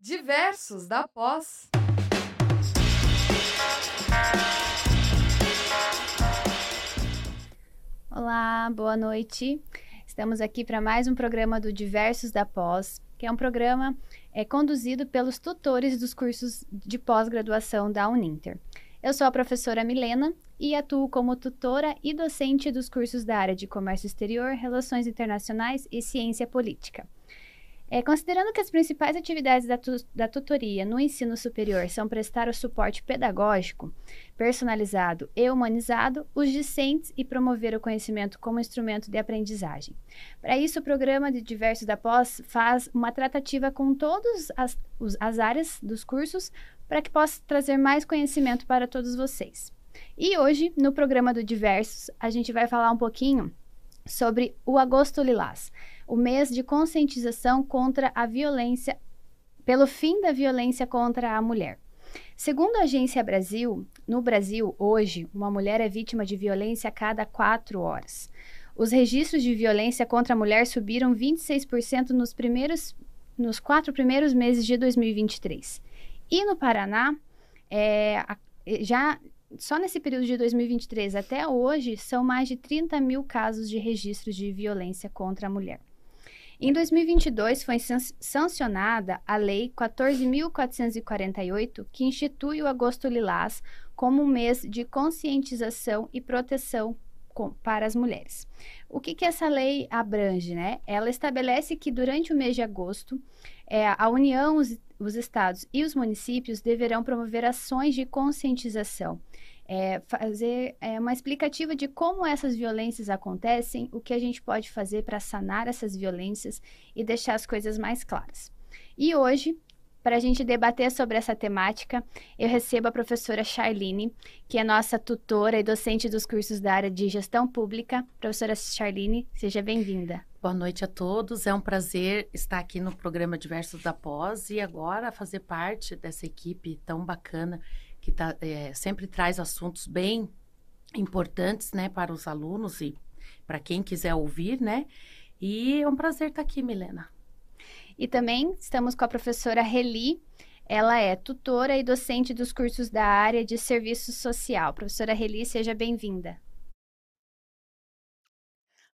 Diversos da Pós. Olá, boa noite. Estamos aqui para mais um programa do Diversos da Pós, que é um programa é, conduzido pelos tutores dos cursos de pós-graduação da Uninter. Eu sou a professora Milena e atuo como tutora e docente dos cursos da área de Comércio Exterior, Relações Internacionais e Ciência Política. É, considerando que as principais atividades da, tu, da tutoria no ensino superior são prestar o suporte pedagógico, personalizado e humanizado, os discentes e promover o conhecimento como instrumento de aprendizagem. Para isso, o programa de diversos da pós faz uma tratativa com todas as, as áreas dos cursos para que possa trazer mais conhecimento para todos vocês. E hoje, no programa do Diversos, a gente vai falar um pouquinho sobre o Agosto Lilás o mês de conscientização contra a violência, pelo fim da violência contra a mulher. Segundo a Agência Brasil, no Brasil, hoje, uma mulher é vítima de violência a cada quatro horas. Os registros de violência contra a mulher subiram 26% nos primeiros nos quatro primeiros meses de 2023. E no Paraná, é, já só nesse período de 2023 até hoje, são mais de 30 mil casos de registros de violência contra a mulher. Em 2022, foi sancionada a Lei 14.448, que institui o Agosto Lilás como um mês de conscientização e proteção com, para as mulheres. O que, que essa lei abrange? Né? Ela estabelece que durante o mês de agosto, é, a União, os, os estados e os municípios deverão promover ações de conscientização é, fazer é, uma explicativa de como essas violências acontecem, o que a gente pode fazer para sanar essas violências e deixar as coisas mais claras. E hoje, para a gente debater sobre essa temática, eu recebo a professora Charlene, que é nossa tutora e docente dos cursos da área de gestão pública. Professora Charlene, seja bem-vinda. Boa noite a todos. É um prazer estar aqui no programa Diversos da Pós e agora fazer parte dessa equipe tão bacana que tá, é, sempre traz assuntos bem importantes, né, para os alunos e para quem quiser ouvir, né? E é um prazer estar aqui, Milena. E também estamos com a professora Reli. Ela é tutora e docente dos cursos da área de serviço social. Professora Reli, seja bem-vinda.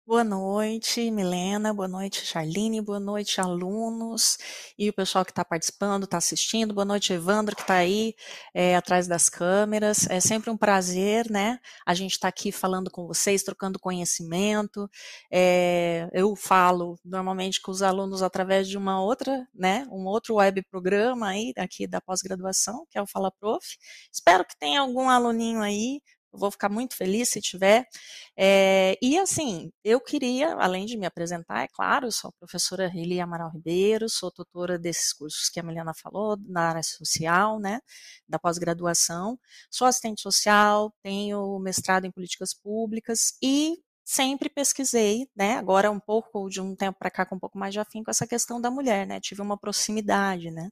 Boa noite, Milena. Boa noite, Charline. Boa noite, alunos e o pessoal que está participando, está assistindo. Boa noite, Evandro, que está aí é, atrás das câmeras. É sempre um prazer, né? A gente está aqui falando com vocês, trocando conhecimento. É, eu falo normalmente com os alunos através de uma outra, né? Um outro web programa aí aqui da pós-graduação, que é o Fala Prof. Espero que tenha algum aluninho aí vou ficar muito feliz se tiver. É, e assim, eu queria, além de me apresentar, é claro, sou a professora Rili Amaral Ribeiro, sou tutora desses cursos que a Milena falou, na área social, né, da pós-graduação. Sou assistente social, tenho mestrado em políticas públicas e sempre pesquisei, né? Agora um pouco de um tempo para cá com um pouco mais de afim com essa questão da mulher, né? Tive uma proximidade, né?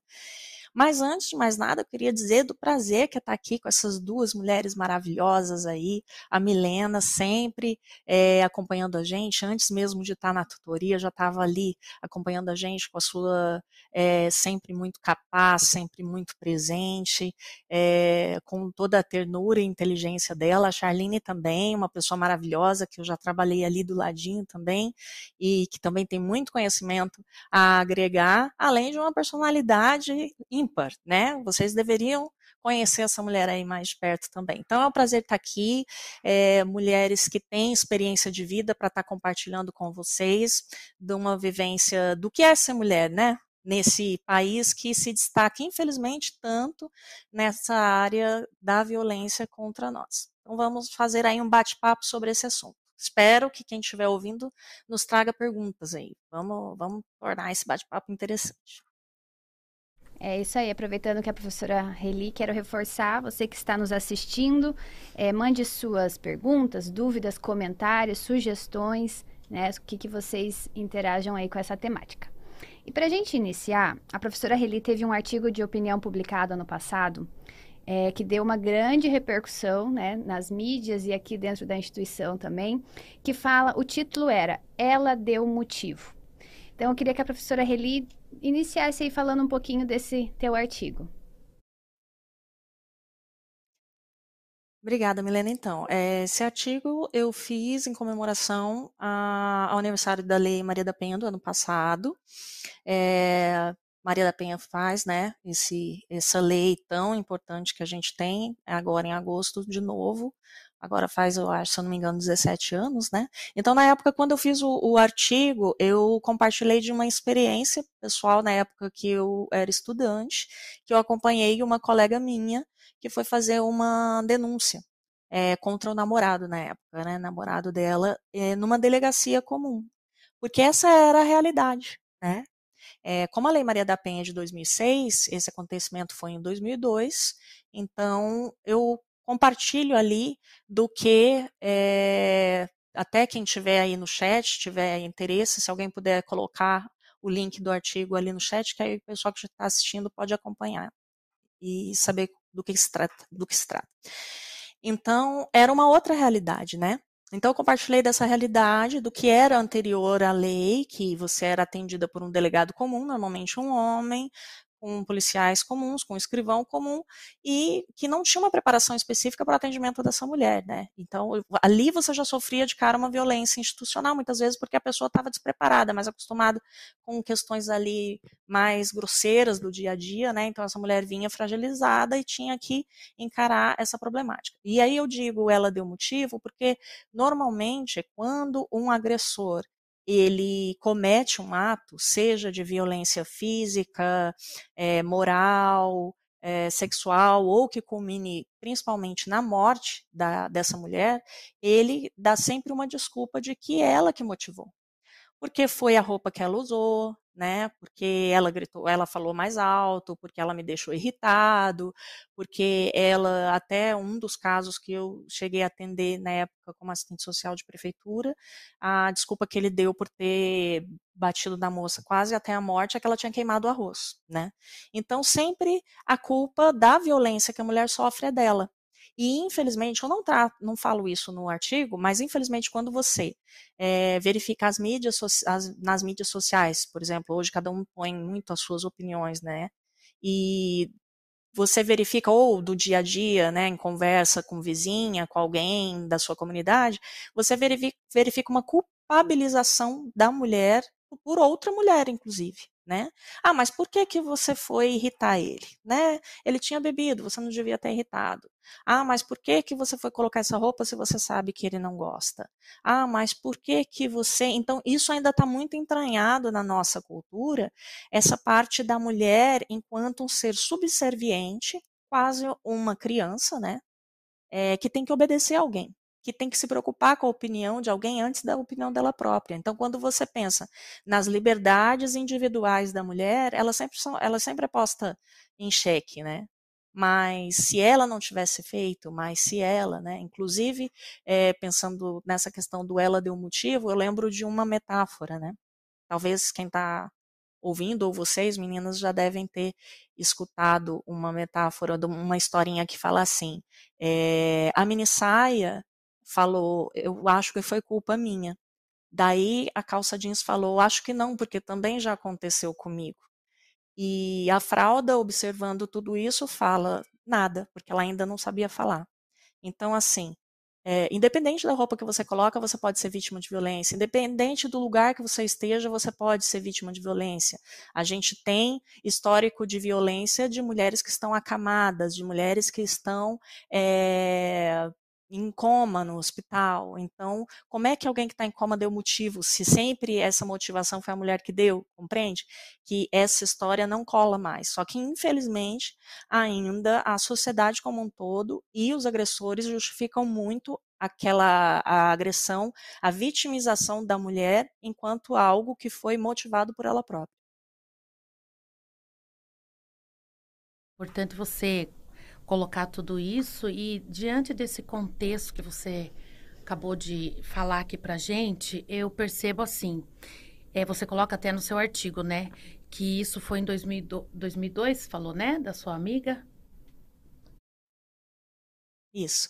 Mas antes de mais nada, eu queria dizer do prazer que é estar aqui com essas duas mulheres maravilhosas aí. A Milena sempre é, acompanhando a gente, antes mesmo de estar na tutoria, já estava ali acompanhando a gente com a sua é, sempre muito capaz, sempre muito presente, é, com toda a ternura e inteligência dela. A Charlene também, uma pessoa maravilhosa que eu já trabalhei ali do ladinho também e que também tem muito conhecimento a agregar, além de uma personalidade ímpar, né? Vocês deveriam conhecer essa mulher aí mais de perto também. Então é um prazer estar aqui, é, mulheres que têm experiência de vida para estar compartilhando com vocês de uma vivência do que é ser mulher, né? Nesse país que se destaca, infelizmente, tanto nessa área da violência contra nós. Então vamos fazer aí um bate-papo sobre esse assunto. Espero que quem estiver ouvindo nos traga perguntas aí. Vamos, vamos tornar esse bate-papo interessante. É isso aí, aproveitando que a professora Reli, quero reforçar, você que está nos assistindo, é, mande suas perguntas, dúvidas, comentários, sugestões, né, o que, que vocês interajam aí com essa temática. E para a gente iniciar, a professora Reli teve um artigo de opinião publicado ano passado, é, que deu uma grande repercussão né, nas mídias e aqui dentro da instituição também, que fala, o título era Ela Deu Motivo. Então, eu queria que a professora Reli iniciar isso aí falando um pouquinho desse teu artigo. Obrigada, Milena. Então, é, esse artigo eu fiz em comemoração ao aniversário da Lei Maria da Penha do ano passado. É, Maria da Penha faz, né, esse, essa lei tão importante que a gente tem agora em agosto de novo, agora faz, eu acho, se eu não me engano, 17 anos, né? Então, na época, quando eu fiz o, o, artigo, eu compartilhei de uma experiência pessoal na época que eu era estudante, que eu acompanhei uma colega minha que foi fazer uma denúncia é, contra o namorado na época, né? Namorado dela, é, numa delegacia comum. Porque essa era a realidade, né? É, como a Lei Maria da Penha é de 2006, esse acontecimento foi em 2002, então eu compartilho ali do que é, até quem tiver aí no chat, tiver interesse, se alguém puder colocar o link do artigo ali no chat, que aí o pessoal que está assistindo pode acompanhar e saber do que se trata. Do que se trata. Então, era uma outra realidade, né? Então, eu compartilhei dessa realidade, do que era anterior à lei, que você era atendida por um delegado comum, normalmente um homem, com policiais comuns, com um escrivão comum, e que não tinha uma preparação específica para o atendimento dessa mulher, né? Então, ali você já sofria de cara uma violência institucional, muitas vezes porque a pessoa estava despreparada, mais acostumada com questões ali mais grosseiras do dia a dia, né? Então, essa mulher vinha fragilizada e tinha que encarar essa problemática. E aí eu digo, ela deu motivo, porque normalmente, quando um agressor ele comete um ato, seja de violência física, é, moral, é, sexual, ou que culmine principalmente na morte da, dessa mulher, ele dá sempre uma desculpa de que ela que motivou. Porque foi a roupa que ela usou, né? Porque ela gritou, ela falou mais alto, porque ela me deixou irritado, porque ela até um dos casos que eu cheguei a atender na época como assistente social de prefeitura, a desculpa que ele deu por ter batido na moça quase até a morte é que ela tinha queimado o arroz, né? Então sempre a culpa da violência que a mulher sofre é dela. E, infelizmente, eu não, tra não falo isso no artigo, mas, infelizmente, quando você é, verifica as mídias as, nas mídias sociais, por exemplo, hoje cada um põe muito as suas opiniões, né? E você verifica, ou do dia a dia, né, em conversa com vizinha, com alguém da sua comunidade, você verifica uma culpabilização da mulher por outra mulher, inclusive né? Ah, mas por que que você foi irritar ele, né? Ele tinha bebido, você não devia ter irritado. Ah, mas por que que você foi colocar essa roupa se você sabe que ele não gosta? Ah, mas por que que você... Então, isso ainda está muito entranhado na nossa cultura, essa parte da mulher enquanto um ser subserviente, quase uma criança, né? É, que tem que obedecer a alguém que tem que se preocupar com a opinião de alguém antes da opinião dela própria. Então, quando você pensa nas liberdades individuais da mulher, ela sempre, são, ela sempre é posta em xeque, né? Mas se ela não tivesse feito, mas se ela, né? Inclusive, é, pensando nessa questão do ela deu motivo, eu lembro de uma metáfora, né? Talvez quem está ouvindo, ou vocês, meninas, já devem ter escutado uma metáfora, uma historinha que fala assim: é, a mini saia falou, eu acho que foi culpa minha. Daí a calça jeans falou, acho que não, porque também já aconteceu comigo. E a fralda, observando tudo isso, fala nada, porque ela ainda não sabia falar. Então, assim, é, independente da roupa que você coloca, você pode ser vítima de violência. Independente do lugar que você esteja, você pode ser vítima de violência. A gente tem histórico de violência de mulheres que estão acamadas, de mulheres que estão é, em coma no hospital. Então, como é que alguém que está em coma deu motivo, se sempre essa motivação foi a mulher que deu, compreende? Que essa história não cola mais. Só que, infelizmente, ainda a sociedade como um todo e os agressores justificam muito aquela a agressão, a vitimização da mulher enquanto algo que foi motivado por ela própria. Portanto, você colocar tudo isso e diante desse contexto que você acabou de falar aqui pra gente, eu percebo assim, é, você coloca até no seu artigo, né, que isso foi em 2002, falou, né, da sua amiga? Isso.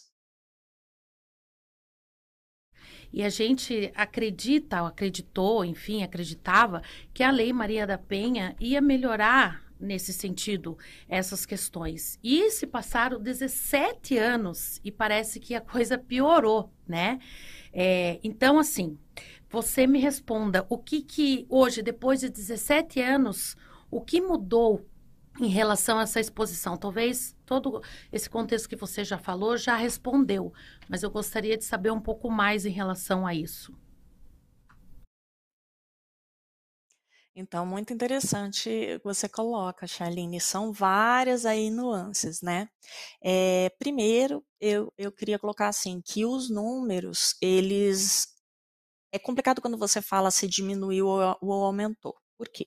E a gente acredita, acreditou, enfim, acreditava que a Lei Maria da Penha ia melhorar nesse sentido essas questões. E se passaram 17 anos e parece que a coisa piorou, né? É, então, assim, você me responda o que que hoje, depois de 17 anos, o que mudou em relação a essa exposição? Talvez todo esse contexto que você já falou já respondeu, mas eu gostaria de saber um pouco mais em relação a isso. Então, muito interessante você coloca, Charlene, são várias aí nuances, né? É, primeiro, eu, eu queria colocar assim, que os números, eles... É complicado quando você fala se diminuiu ou, ou aumentou. Por quê?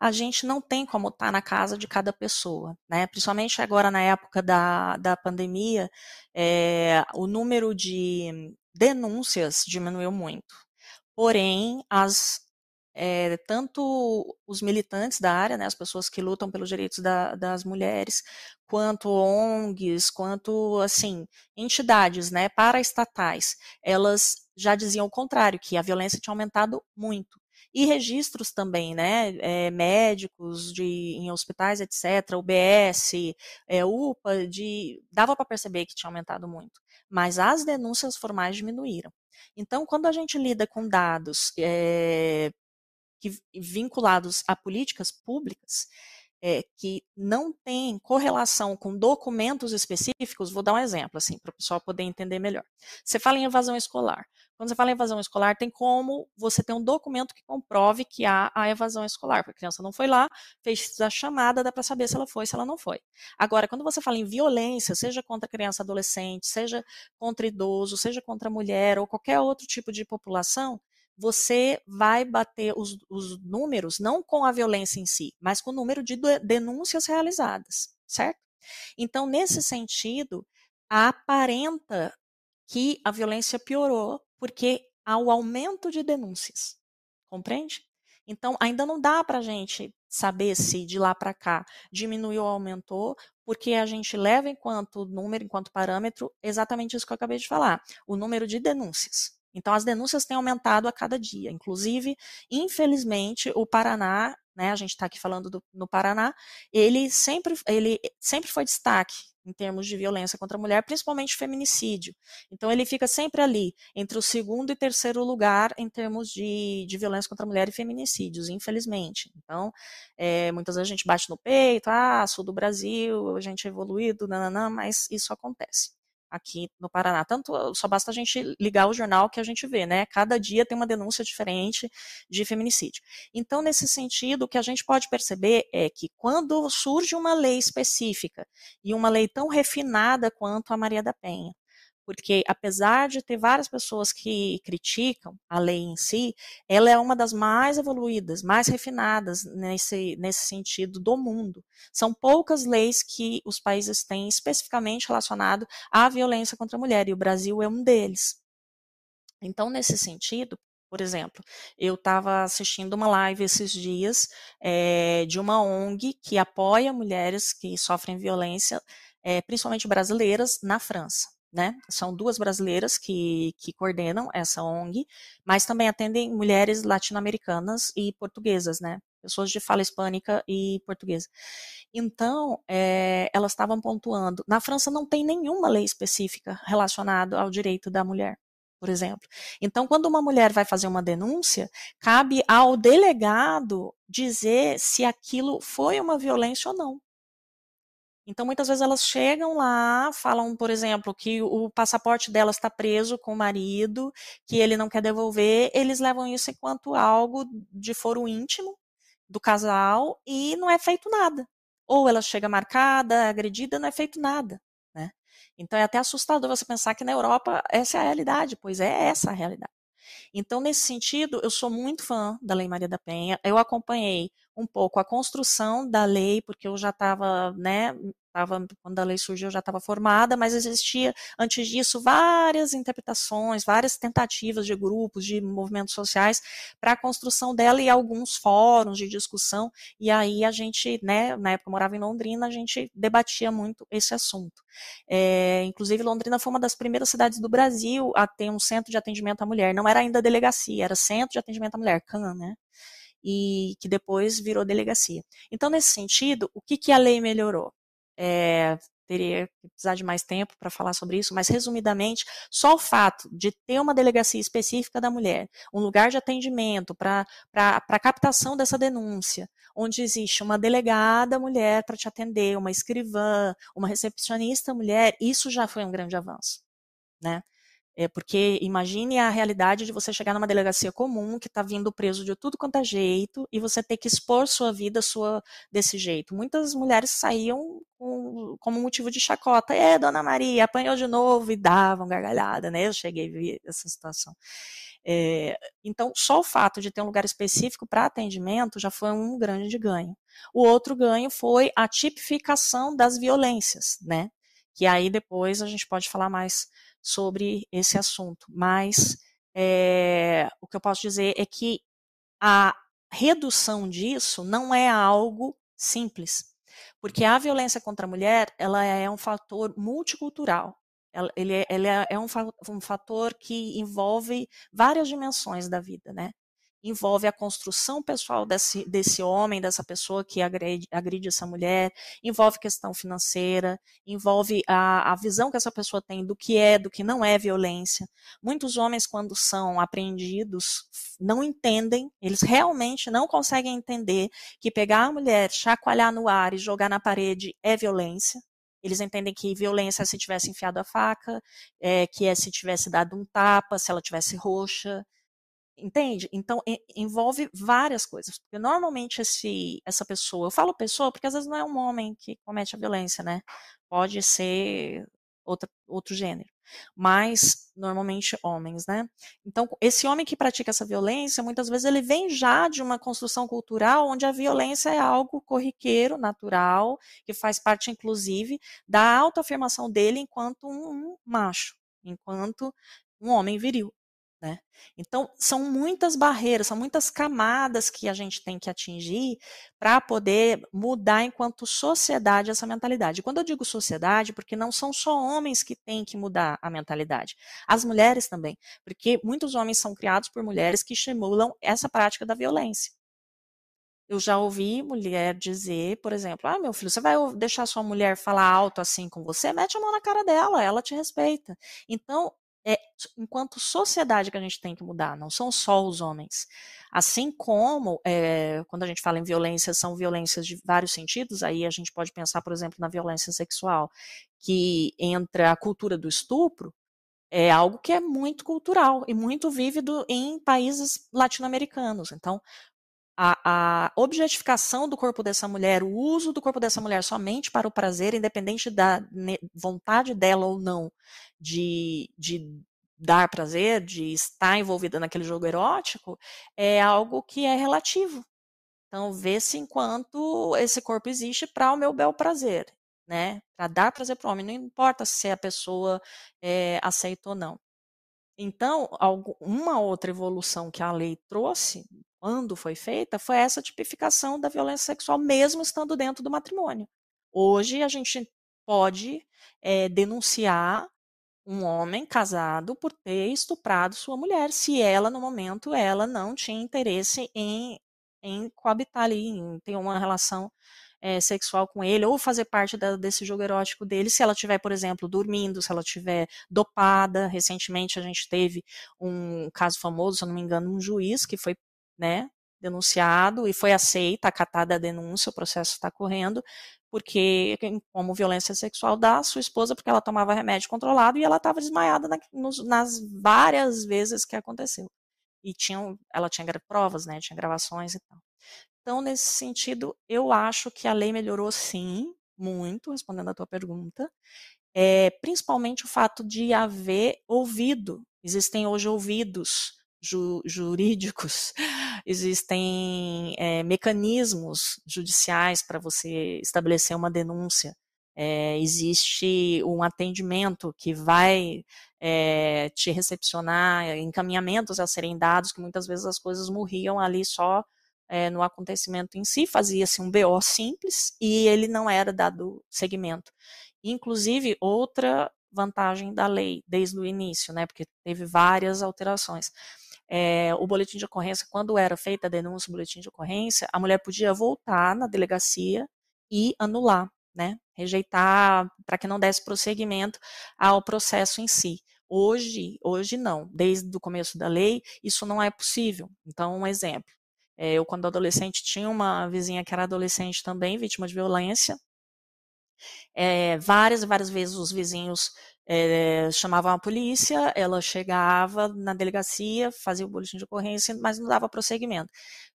a gente não tem como estar tá na casa de cada pessoa, né? Principalmente agora na época da, da pandemia, é, o número de denúncias diminuiu muito. Porém, as, é, tanto os militantes da área, né, as pessoas que lutam pelos direitos da, das mulheres, quanto ONGs, quanto assim entidades, né, paraestatais, elas já diziam o contrário, que a violência tinha aumentado muito. E registros também, né, é, médicos de, em hospitais, etc., UBS, é, UPA, de, dava para perceber que tinha aumentado muito. Mas as denúncias formais diminuíram. Então, quando a gente lida com dados é, que, vinculados a políticas públicas, é, que não tem correlação com documentos específicos, vou dar um exemplo, assim, para o pessoal poder entender melhor. Você fala em evasão escolar. Quando você fala em evasão escolar, tem como você ter um documento que comprove que há a evasão escolar, porque a criança não foi lá, fez a chamada, dá para saber se ela foi, se ela não foi. Agora, quando você fala em violência, seja contra criança adolescente, seja contra idoso, seja contra mulher ou qualquer outro tipo de população, você vai bater os, os, números não com a violência em si, mas com o número de denúncias realizadas, certo? Então, nesse sentido, aparenta que a violência piorou porque há o aumento de denúncias, compreende? Então, ainda não dá para a gente saber se de lá para cá diminuiu ou aumentou, porque a gente leva enquanto número, enquanto parâmetro, exatamente isso que eu acabei de falar, o número de denúncias. Então, as denúncias têm aumentado a cada dia. Inclusive, infelizmente, o Paraná, né, a gente está aqui falando do, no Paraná, ele sempre, ele sempre foi destaque em termos de violência contra a mulher, principalmente feminicídio. Então, ele fica sempre ali, entre o segundo e terceiro lugar em termos de, de violência contra a mulher e feminicídios, infelizmente. Então, é, muitas vezes a gente bate no peito, ah, sul do Brasil, a gente é evoluído, nananã, mas isso acontece aqui no Paraná. Tanto só basta a gente ligar o jornal que a gente vê, né? Cada dia tem uma denúncia diferente de feminicídio. Então, nesse sentido, o que a gente pode perceber é que quando surge uma lei específica e uma lei tão refinada quanto a Maria da Penha, porque apesar de ter várias pessoas que criticam a lei em si, ela é uma das mais evoluídas, mais refinadas nesse, nesse sentido do mundo. São poucas leis que os países têm especificamente relacionado à violência contra a mulher, e o Brasil é um deles. Então, nesse sentido, por exemplo, eu estava assistindo uma live esses dias é, de uma ONG que apoia mulheres que sofrem violência, é, principalmente brasileiras, na França né? São duas brasileiras que, que coordenam essa ONG, mas também atendem mulheres latino-americanas e portuguesas, né? Pessoas de fala hispânica e portuguesa. Então, é, elas estavam pontuando. Na França não tem nenhuma lei específica relacionada ao direito da mulher por exemplo. Então, quando uma mulher vai fazer uma denúncia, cabe ao delegado dizer se aquilo foi uma violência ou não. Então, muitas vezes elas chegam lá, falam, por exemplo, que o passaporte delas está preso com o marido, que ele não quer devolver, eles levam isso enquanto algo de foro íntimo do casal e não é feito nada. Ou ela chega marcada, agredida, não é feito nada. Né? Então é até assustador você pensar que na Europa essa é a realidade, pois é essa a realidade. Então, nesse sentido, eu sou muito fã da Lei Maria da Penha. Eu acompanhei um pouco a construção da lei, porque eu já estava, né, tava, quando a lei surgiu, já estava formada, mas existia, antes disso, várias interpretações, várias tentativas de grupos, de movimentos sociais para a construção dela e alguns fóruns de discussão, e aí a gente, né, na época eu morava em Londrina, a gente debatia muito esse assunto. É, inclusive, Londrina foi uma das primeiras cidades do Brasil a ter um centro de atendimento à mulher, não era ainda delegacia, era centro de atendimento à mulher, CAN, né? E que depois virou delegacia. Então, nesse sentido, o que, que a lei melhorou? É, teria que precisar de mais tempo para falar sobre isso, mas resumidamente, só o fato de ter uma delegacia específica da mulher, um lugar de atendimento para a captação dessa denúncia, onde existe uma delegada mulher para te atender, uma escrivã, uma recepcionista mulher, isso já foi um grande avanço. Né? É porque imagine a realidade de você chegar numa delegacia comum que está vindo preso de tudo quanto é jeito e você ter que expor sua vida sua desse jeito. Muitas mulheres saíam com, como motivo de chacota. É, dona Maria, apanhou de novo e davam gargalhada, né? Eu cheguei a ver essa situação. É, então, só o fato de ter um lugar específico para atendimento já foi um grande ganho. O outro ganho foi a tipificação das violências, né? Que aí depois a gente pode falar mais sobre esse assunto. Mas é, o que eu posso dizer é que a redução disso não é algo simples, porque a violência contra a mulher ela é um fator multicultural. Ele, é, é, é um, um fator que envolve várias dimensões da vida, né? Envolve a construção pessoal desse, desse homem, dessa pessoa que agride, agride essa mulher, envolve questão financeira, envolve a, a visão que essa pessoa tem do que é, do que não é violência. Muitos homens, quando são apreendidos, não entendem, eles realmente não conseguem entender que pegar a mulher, chacoalhar no ar e jogar na parede é violência. Eles entendem que violência é se tivesse enfiado a faca, é, que é se tivesse dado um tapa, se ela tivesse roxa, Entende? Então, envolve várias coisas. Porque normalmente esse, essa pessoa, eu falo pessoa porque às vezes não é um homem que comete a violência, né? Pode ser outra, outro gênero. Mas, normalmente, homens, né? Então, esse homem que pratica essa violência, muitas vezes ele vem já de uma construção cultural onde a violência é algo corriqueiro, natural, que faz parte, inclusive, da autoafirmação dele enquanto um, um macho, enquanto um homem viril. Né? Então, são muitas barreiras, são muitas camadas que a gente tem que atingir para poder mudar enquanto sociedade essa mentalidade. Quando eu digo sociedade, porque não são só homens que têm que mudar a mentalidade, as mulheres também, porque muitos homens são criados por mulheres que estimulam essa prática da violência. Eu já ouvi mulher dizer, por exemplo, ah, meu filho, você vai deixar sua mulher falar alto assim com você? Mete a mão na cara dela, ela te respeita. Então, é enquanto sociedade que a gente tem que mudar, não são só os homens. Assim como, é, quando a gente fala em violência, são violências de vários sentidos, aí a gente pode pensar, por exemplo, na violência sexual, que entra a cultura do estupro, é algo que é muito cultural e muito vívido em países latino-americanos. Então, a, a, objetificação do corpo dessa mulher, o uso do corpo dessa mulher somente para o prazer, independente da vontade dela ou não de, de dar prazer, de estar envolvida naquele jogo erótico, é algo que é relativo. Então, vê-se enquanto esse corpo existe para o meu bel prazer, né? Para dar prazer para o homem, não importa se a pessoa é, aceita ou não. Então, uma outra evolução que a lei trouxe quando foi feita, foi essa tipificação da violência sexual, mesmo estando dentro do matrimônio. Hoje a gente pode é, denunciar um homem casado por ter estuprado sua mulher, se ela, no momento, ela não tinha interesse em, em coabitar ali, em ter uma relação é, sexual com ele, ou fazer parte da, desse jogo erótico dele, se ela estiver, por exemplo, dormindo, se ela estiver dopada. Recentemente a gente teve um caso famoso, se eu não me engano, um juiz que foi né, denunciado e foi aceita, acatada a denúncia, o processo está correndo, porque como violência sexual da sua esposa, porque ela tomava remédio controlado e ela estava desmaiada na, nos, nas várias vezes que aconteceu. E tinham, ela tinha provas, né, tinha gravações e tal. Então, nesse sentido, eu acho que a lei melhorou sim, muito, respondendo a tua pergunta, é, principalmente o fato de haver ouvido. Existem hoje ouvidos ju, jurídicos existem é, mecanismos judiciais para você estabelecer uma denúncia. É, existe um atendimento que vai é, te recepcionar, encaminhamentos a serem dados, que muitas vezes as coisas morriam ali só é, no acontecimento em si, fazia-se um BO simples e ele não era dado seguimento. Inclusive, outra vantagem da lei desde o início, né, porque teve várias alterações. É, o boletim de ocorrência, quando era feita a denúncia, o boletim de ocorrência, a mulher podia voltar na delegacia e anular, né, rejeitar para que não desse prosseguimento ao processo em si. Hoje, hoje não. Desde o começo da lei, isso não é possível. Então, um exemplo. É, eu, quando adolescente, tinha uma vizinha que era adolescente também, vítima de violência. É, várias e várias vezes os vizinhos é, chamavam a polícia, ela chegava na delegacia, fazia o boletim de ocorrência, mas não dava prosseguimento.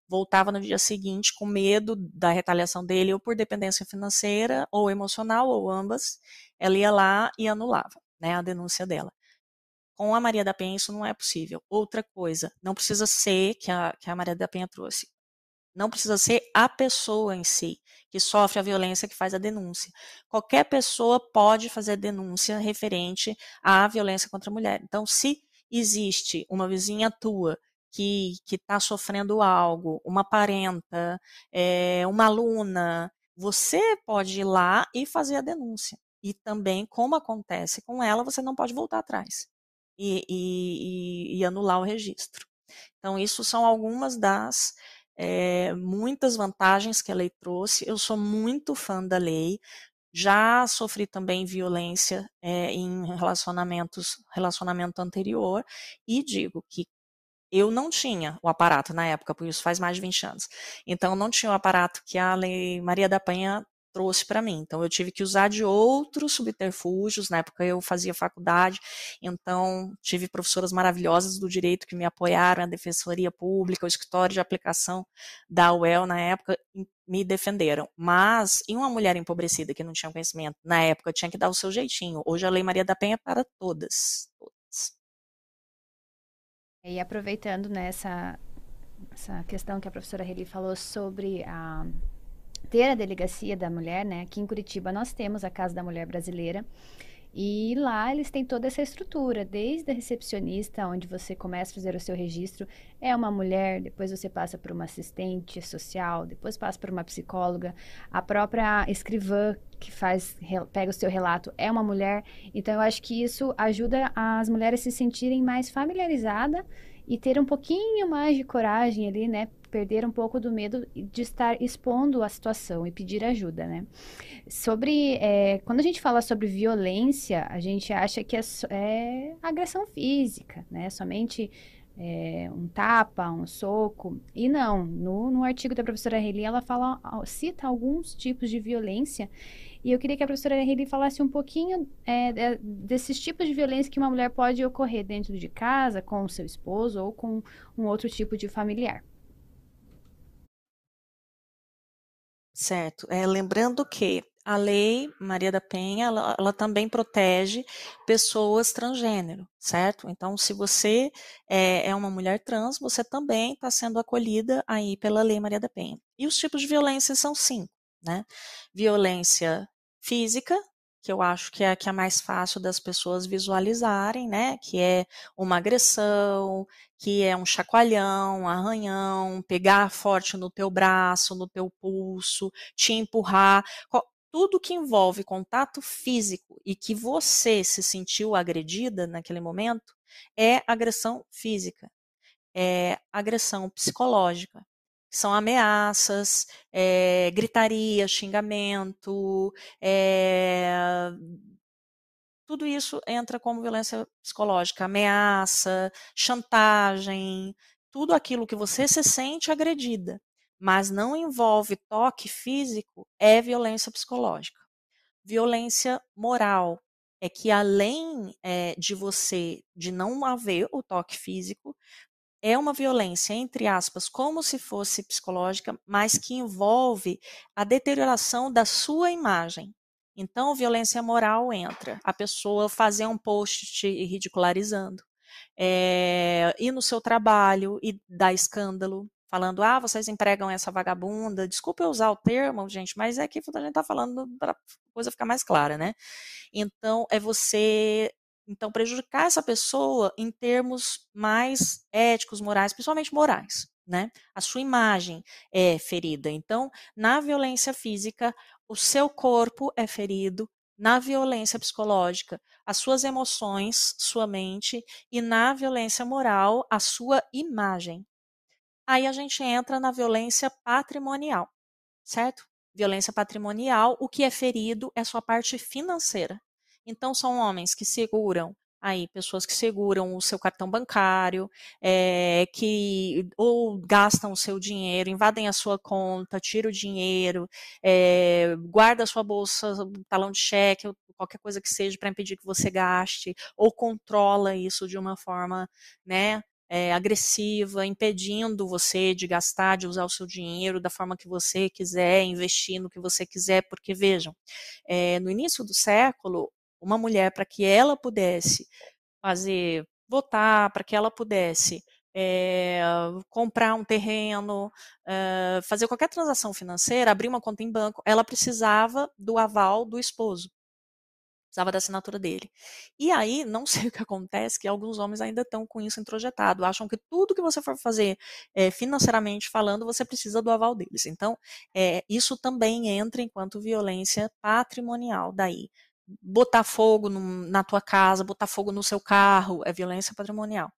Voltava no dia seguinte com medo da retaliação dele, ou por dependência financeira, ou emocional, ou ambas. Ela ia lá e anulava né, a denúncia dela. Com a Maria da Penha isso não é possível. Outra coisa, não precisa ser, que a, que a Maria da Penha trouxe, não precisa ser a pessoa em si que sofre a violência que faz a denúncia. Qualquer pessoa pode fazer denúncia referente à violência contra a mulher. Então, se existe uma vizinha tua que está sofrendo algo, uma parenta, é, uma aluna, você pode ir lá e fazer a denúncia. E também, como acontece com ela, você não pode voltar atrás e, e, e anular o registro. Então, isso são algumas das é, muitas vantagens que a lei trouxe. Eu sou muito fã da lei. Já sofri também violência é, em relacionamentos, relacionamento anterior e digo que eu não tinha o aparato na época, por isso faz mais de 20 anos. Então, não tinha o aparato que a Lei Maria da Penha trouxe para mim. Então eu tive que usar de outros subterfúgios. Na época eu fazia faculdade, então tive professoras maravilhosas do direito que me apoiaram, a Defensoria Pública, o escritório de aplicação da UEL na época me defenderam. Mas em uma mulher empobrecida que não tinha conhecimento, na época tinha que dar o seu jeitinho. Hoje a Lei Maria da Penha é para todas. todas. E aproveitando nessa essa questão que a professora Reli falou sobre a ter a delegacia da mulher, né? Aqui em Curitiba nós temos a Casa da Mulher Brasileira. E lá eles têm toda essa estrutura, desde a recepcionista, onde você começa a fazer o seu registro, é uma mulher, depois você passa por uma assistente social, depois passa por uma psicóloga, a própria escrivã que faz, pega o seu relato é uma mulher. Então eu acho que isso ajuda as mulheres a se sentirem mais familiarizadas e ter um pouquinho mais de coragem ali, né? Perder um pouco do medo de estar expondo a situação e pedir ajuda, né? Sobre, é, quando a gente fala sobre violência, a gente acha que é, é agressão física, né? Somente é, um tapa, um soco. E não, no, no artigo da professora Reli, ela fala, cita alguns tipos de violência e eu queria que a professora Henrique falasse um pouquinho é, desses tipos de violência que uma mulher pode ocorrer dentro de casa, com o seu esposo ou com um outro tipo de familiar. Certo. É, lembrando que a lei Maria da Penha, ela, ela, também protege pessoas transgênero, certo? Então, se você é, é uma mulher trans, você também está sendo acolhida aí pela lei Maria da Penha. E os tipos de violência são cinco, né? Violência física, que eu acho que é a que é mais fácil das pessoas visualizarem, né? Que é uma agressão, que é um chacoalhão, um arranhão, pegar forte no teu braço, no teu pulso, te empurrar. Tudo que envolve contato físico e que você se sentiu agredida naquele momento é agressão física, é agressão psicológica são ameaças, é, gritaria, xingamento, é, tudo isso entra como violência psicológica, ameaça, chantagem, tudo aquilo que você se sente agredida, mas não envolve toque físico, é violência psicológica. Violência moral é que além é, de você de não haver o toque físico, é uma violência, entre aspas, como se fosse psicológica, mas que envolve a deterioração da sua imagem. Então, violência moral entra. A pessoa fazer um post ridicularizando, é, ir no seu trabalho e dar escândalo, falando, ah, vocês empregam essa vagabunda. Desculpa eu usar o termo, gente, mas é que a gente está falando para a coisa ficar mais clara, né? Então, é você então prejudicar essa pessoa em termos mais éticos, morais, principalmente morais, né? A sua imagem é ferida. Então, na violência física, o seu corpo é ferido, na violência psicológica, as suas emoções, sua mente, e na violência moral, a sua imagem. Aí a gente entra na violência patrimonial, certo? Violência patrimonial, o que é ferido é sua parte financeira. Então, são homens que seguram aí pessoas que seguram o seu cartão bancário, é, que ou gastam o seu dinheiro, invadem a sua conta, tiram o dinheiro, é, guarda a sua bolsa, talão de cheque, qualquer coisa que seja para impedir que você gaste, ou controla isso de uma forma, né, é, agressiva, impedindo você de gastar, de usar o seu dinheiro da forma que você quiser, investir no que você quiser, porque vejam, é, no início do século, uma mulher para que ela pudesse fazer, votar, para que ela pudesse é, comprar um terreno, é, fazer qualquer transação financeira, abrir uma conta em banco, ela precisava do aval do esposo. Precisava da assinatura dele. E aí, não sei o que acontece, que alguns homens ainda estão com isso introjetado, acham que tudo que você for fazer é, financeiramente falando, você precisa do aval deles. Então, isso também entra enquanto violência patrimonial daí botar fogo no, na tua casa, botar fogo no seu carro, é violência patrimonial.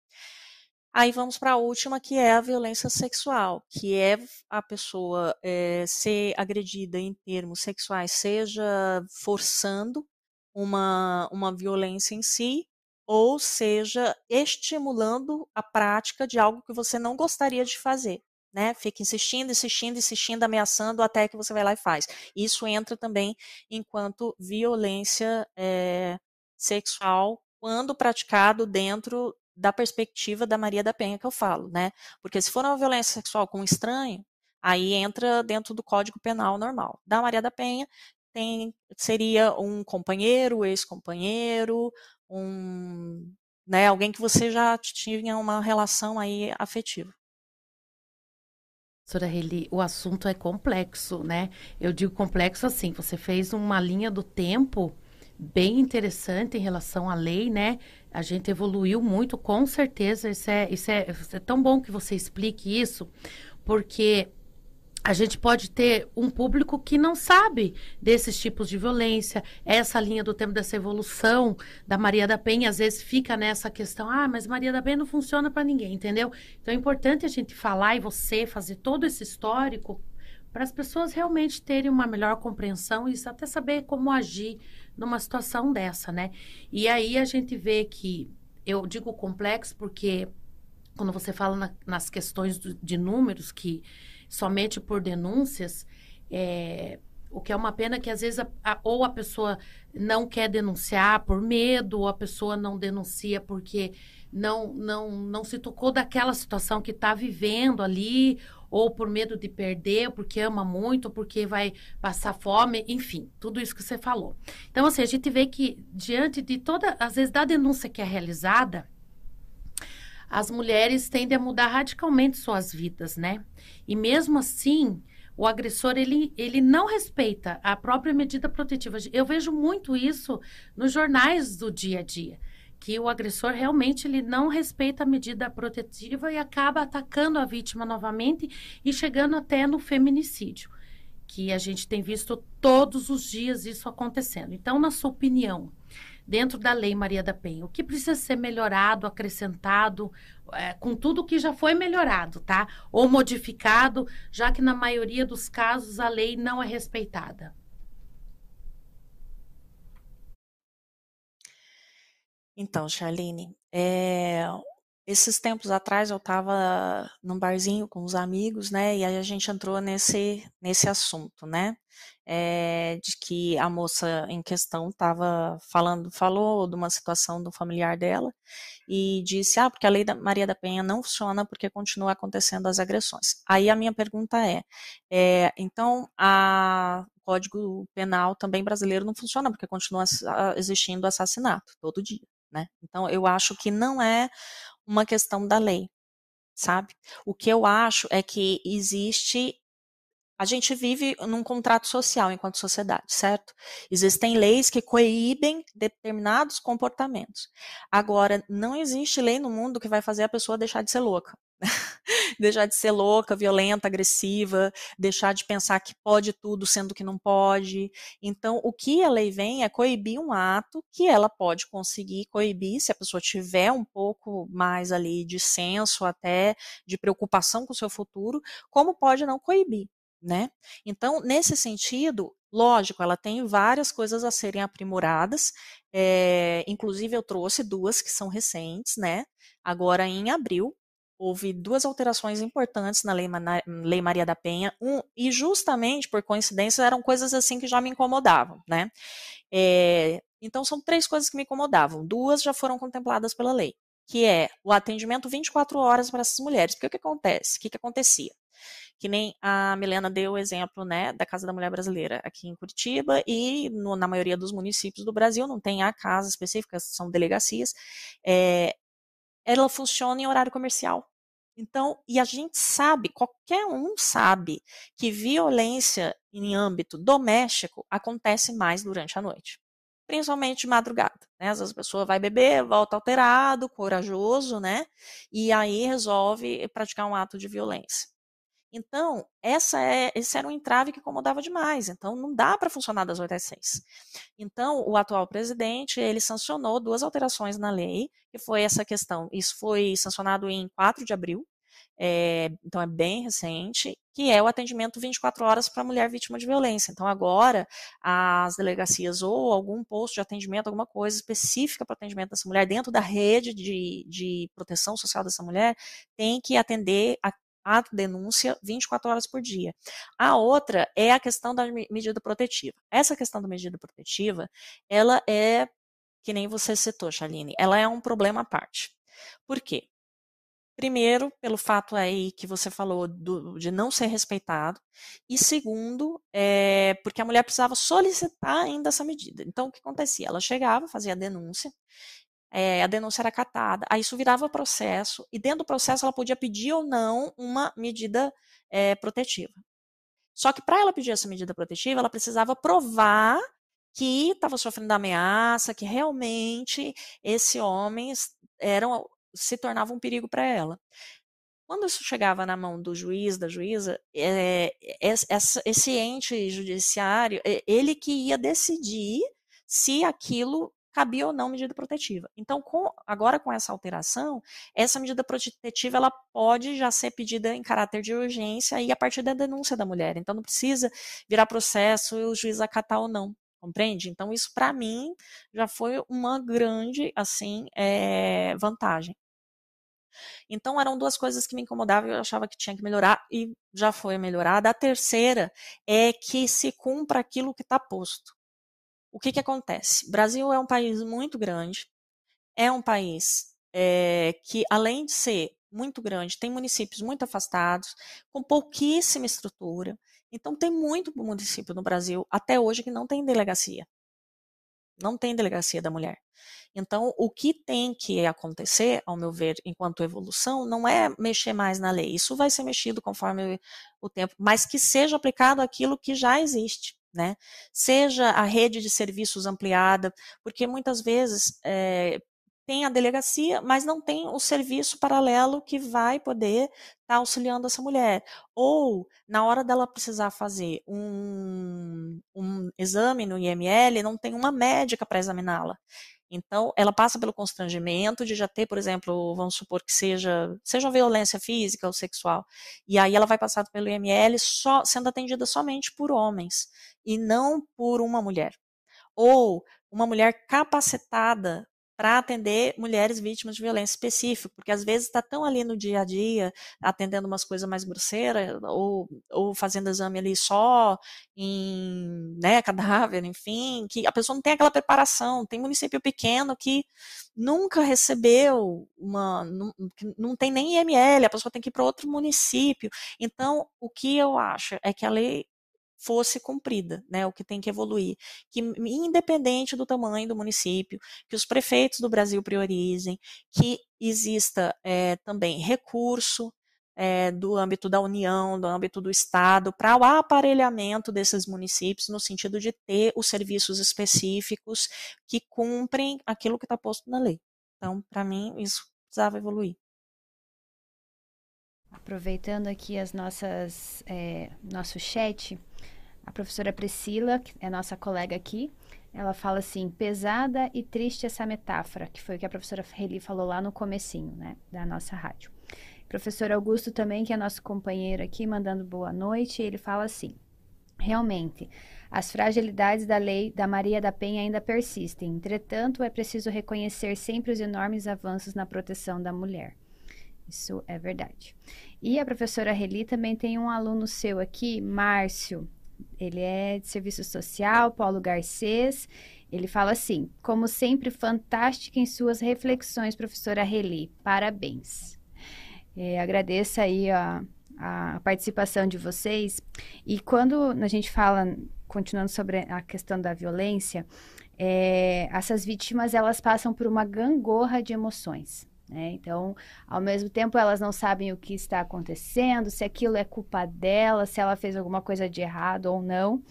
Aí vamos para a última, que é a violência sexual, que é a pessoa é, ser agredida em termos sexuais, seja forçando uma, uma violência em si, ou seja, estimulando a prática de algo que você não gostaria de fazer né? Fica insistindo, insistindo, insistindo, ameaçando até que você vai lá e faz. Isso entra também enquanto violência é, sexual quando praticado dentro da perspectiva da Maria da Penha que eu falo, né? Porque se for uma violência sexual com um estranho, aí entra dentro do Código Penal normal. Da Maria da Penha tem seria um companheiro, ex-companheiro, um, né, alguém que você já tinha uma relação aí afetiva. Doutora Reli, o assunto é complexo, né? Eu digo complexo assim, você fez uma linha do tempo bem interessante em relação à lei, né? A gente evoluiu muito, com certeza. Isso é, isso é, é tão bom que você explique isso, porque a gente pode ter um público que não sabe desses tipos de violência, essa linha do tempo dessa evolução da Maria da Penha, às vezes fica nessa questão, ah, mas Maria da Penha não funciona para ninguém, entendeu? Então é importante a gente falar e você fazer todo esse histórico para as pessoas realmente terem uma melhor compreensão e até saber como agir numa situação dessa, né? E aí a gente vê que, eu digo complexo porque quando você fala na, nas questões do, de números que somente por denúncias, é, o que é uma pena que às vezes a, a, ou a pessoa não quer denunciar por medo, ou a pessoa não denuncia porque não não não se tocou daquela situação que está vivendo ali, ou por medo de perder, porque ama muito, porque vai passar fome, enfim, tudo isso que você falou. Então, assim, a gente vê que diante de toda, às vezes, da denúncia que é realizada, as mulheres tendem a mudar radicalmente suas vidas, né? E mesmo assim, o agressor ele, ele não respeita a própria medida protetiva. Eu vejo muito isso nos jornais do dia a dia, que o agressor realmente ele não respeita a medida protetiva e acaba atacando a vítima novamente e chegando até no feminicídio, que a gente tem visto todos os dias isso acontecendo. Então, na sua opinião, dentro da Lei Maria da Penha? O que precisa ser melhorado, acrescentado, é, com tudo que já foi melhorado, tá? Ou modificado, já que na maioria dos casos a lei não é respeitada? Então, Charlene, é, esses tempos atrás eu estava num barzinho com os amigos, né? E aí a gente entrou nesse, nesse assunto, né? é, de que a moça em questão estava falando, falou de uma situação do familiar dela e disse, ah, porque a lei da Maria da Penha não funciona porque continua acontecendo as agressões. Aí a minha pergunta é, é então a, o Código Penal também brasileiro não funciona porque continua existindo assassinato todo dia, né? Então eu acho que não é uma questão da lei, sabe? O que eu acho é que existe a gente vive num contrato social enquanto sociedade, certo? Existem leis que coíbem determinados comportamentos. Agora, não existe lei no mundo que vai fazer a pessoa deixar de ser louca. deixar de ser louca, violenta, agressiva, deixar de pensar que pode tudo sendo que não pode. Então, o que a lei vem é coibir um ato que ela pode conseguir coibir se a pessoa tiver um pouco mais ali de senso, até de preocupação com o seu futuro, como pode não coibir né? Então, nesse sentido, lógico, ela tem várias coisas a serem aprimoradas, é, inclusive eu trouxe duas que são recentes, né? Agora, em abril, houve duas alterações importantes na Lei, Lei Maria da Penha, um, e justamente, por coincidência, eram coisas assim que já me incomodavam, né? É, então, são três coisas que me incomodavam, duas já foram contempladas pela lei, que é o atendimento 24 horas para essas mulheres, porque o que acontece? O que, que acontecia? que nem a Milena deu o exemplo, né, da Casa da Mulher Brasileira aqui em Curitiba e no, na maioria dos municípios do Brasil não tem a casa específica, são delegacias, é, ela funciona em horário comercial. Então, e a gente sabe, qualquer um sabe, que violência em âmbito doméstico acontece mais durante a noite. Principalmente de madrugada, né? Às vezes a pessoa vai beber, volta alterado, corajoso, né? E aí resolve praticar um ato de violência. Então, essa é, esse era um entrave que incomodava demais. Então, não dá para funcionar das 8 às 6. Então, o atual presidente, ele sancionou duas alterações na lei, que foi essa questão. Isso foi sancionado em 4 de abril, é, então é bem recente, que é o atendimento 24 horas para mulher vítima de violência. Então, agora, as delegacias ou algum posto de atendimento, alguma coisa específica para atendimento dessa mulher, dentro da rede de, de proteção social dessa mulher, tem que atender a a denúncia 24 horas por dia. A outra é a questão da medida protetiva. Essa questão da medida protetiva, ela é, que nem você citou, Charlene, ela é um problema à parte. Por quê? Primeiro, pelo fato aí que você falou do, de não ser respeitado, e segundo, é, porque a mulher precisava solicitar ainda essa medida. Então, o que acontecia? Ela chegava, fazia a denúncia, é, a denúncia era catada, aí isso virava processo, e dentro do processo ela podia pedir ou não uma medida é, protetiva. Só que para ela pedir essa medida protetiva, ela precisava provar que estava sofrendo ameaça, que realmente esse homem era, se tornava um perigo para ela. Quando isso chegava na mão do juiz, da juíza, é, esse ente judiciário, ele que ia decidir se aquilo cabia ou não medida protetiva. Então, com, agora com essa alteração, essa medida protetiva ela pode já ser pedida em caráter de urgência e a partir da denúncia da mulher. Então, não precisa virar processo e o juiz acatar ou não. Compreende? Então, isso para mim já foi uma grande assim é, vantagem. Então, eram duas coisas que me incomodavam e eu achava que tinha que melhorar e já foi melhorada. A terceira é que se cumpra aquilo que está posto o que, que acontece? O Brasil é um país muito grande, é um país é, que, além de ser muito grande, tem municípios muito afastados, com pouquíssima estrutura. Então, tem muito município no Brasil, até hoje, que não tem delegacia. Não tem delegacia da mulher. Então, o que tem que acontecer, ao meu ver, enquanto evolução, não é mexer mais na lei. Isso vai ser mexido conforme o tempo, mas que seja aplicado aquilo que já existe né? Seja a rede de serviços ampliada, porque muitas vezes é, tem a delegacia, mas não tem o serviço paralelo que vai poder estar tá auxiliando essa mulher. Ou, na hora dela precisar fazer um, um exame no IML, não tem uma médica para examiná-la. Então, ela passa pelo constrangimento de já ter, por exemplo, vamos supor que seja, seja violência física ou sexual. E aí ela vai passar pelo IML só, sendo atendida somente por homens e não por uma mulher. Ou uma mulher capacitada para atender mulheres vítimas de violência específica, porque às vezes está tão ali no dia a dia, atendendo umas coisas mais grosseiras, ou, ou fazendo exame ali só em né, cadáver, enfim, que a pessoa não tem aquela preparação. Tem município pequeno que nunca recebeu uma. Não, não tem nem IML, a pessoa tem que ir para outro município. Então, o que eu acho é que a lei fosse cumprida, né, o que tem que evoluir, que independente do tamanho do município, que os prefeitos do Brasil priorizem, que exista é, também recurso é, do âmbito da União, do âmbito do Estado, para o aparelhamento desses municípios, no sentido de ter os serviços específicos que cumprem aquilo que está posto na lei. Então, para mim, isso precisava evoluir. Aproveitando aqui as nossas é, nosso chat, a professora Priscila, que é nossa colega aqui, ela fala assim, pesada e triste essa metáfora, que foi o que a professora Reli falou lá no comecinho, né, da nossa rádio. Professor Augusto também, que é nosso companheiro aqui, mandando boa noite, ele fala assim, realmente, as fragilidades da lei da Maria da Penha ainda persistem, entretanto, é preciso reconhecer sempre os enormes avanços na proteção da mulher. Isso é verdade. E a professora Reli também tem um aluno seu aqui, Márcio. Ele é de serviço social, Paulo Garcês. Ele fala assim: como sempre, fantástica em suas reflexões, professora Reli. Parabéns. É, agradeço aí a, a participação de vocês. E quando a gente fala, continuando sobre a questão da violência, é, essas vítimas elas passam por uma gangorra de emoções. Né? Então, ao mesmo tempo, elas não sabem o que está acontecendo, se aquilo é culpa dela, se ela fez alguma coisa de errado ou não.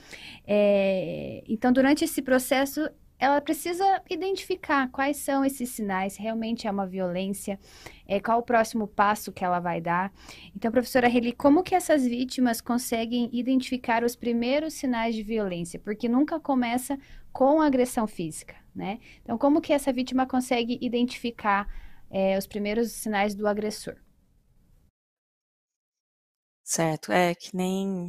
É... Então, durante esse processo, ela precisa identificar quais são esses sinais, realmente é uma violência, é, qual o próximo passo que ela vai dar. Então, professora Reli, como que essas vítimas conseguem identificar os primeiros sinais de violência? Porque nunca começa com agressão física, né? Então, como que essa vítima consegue identificar é, os primeiros sinais do agressor. Certo, é que nem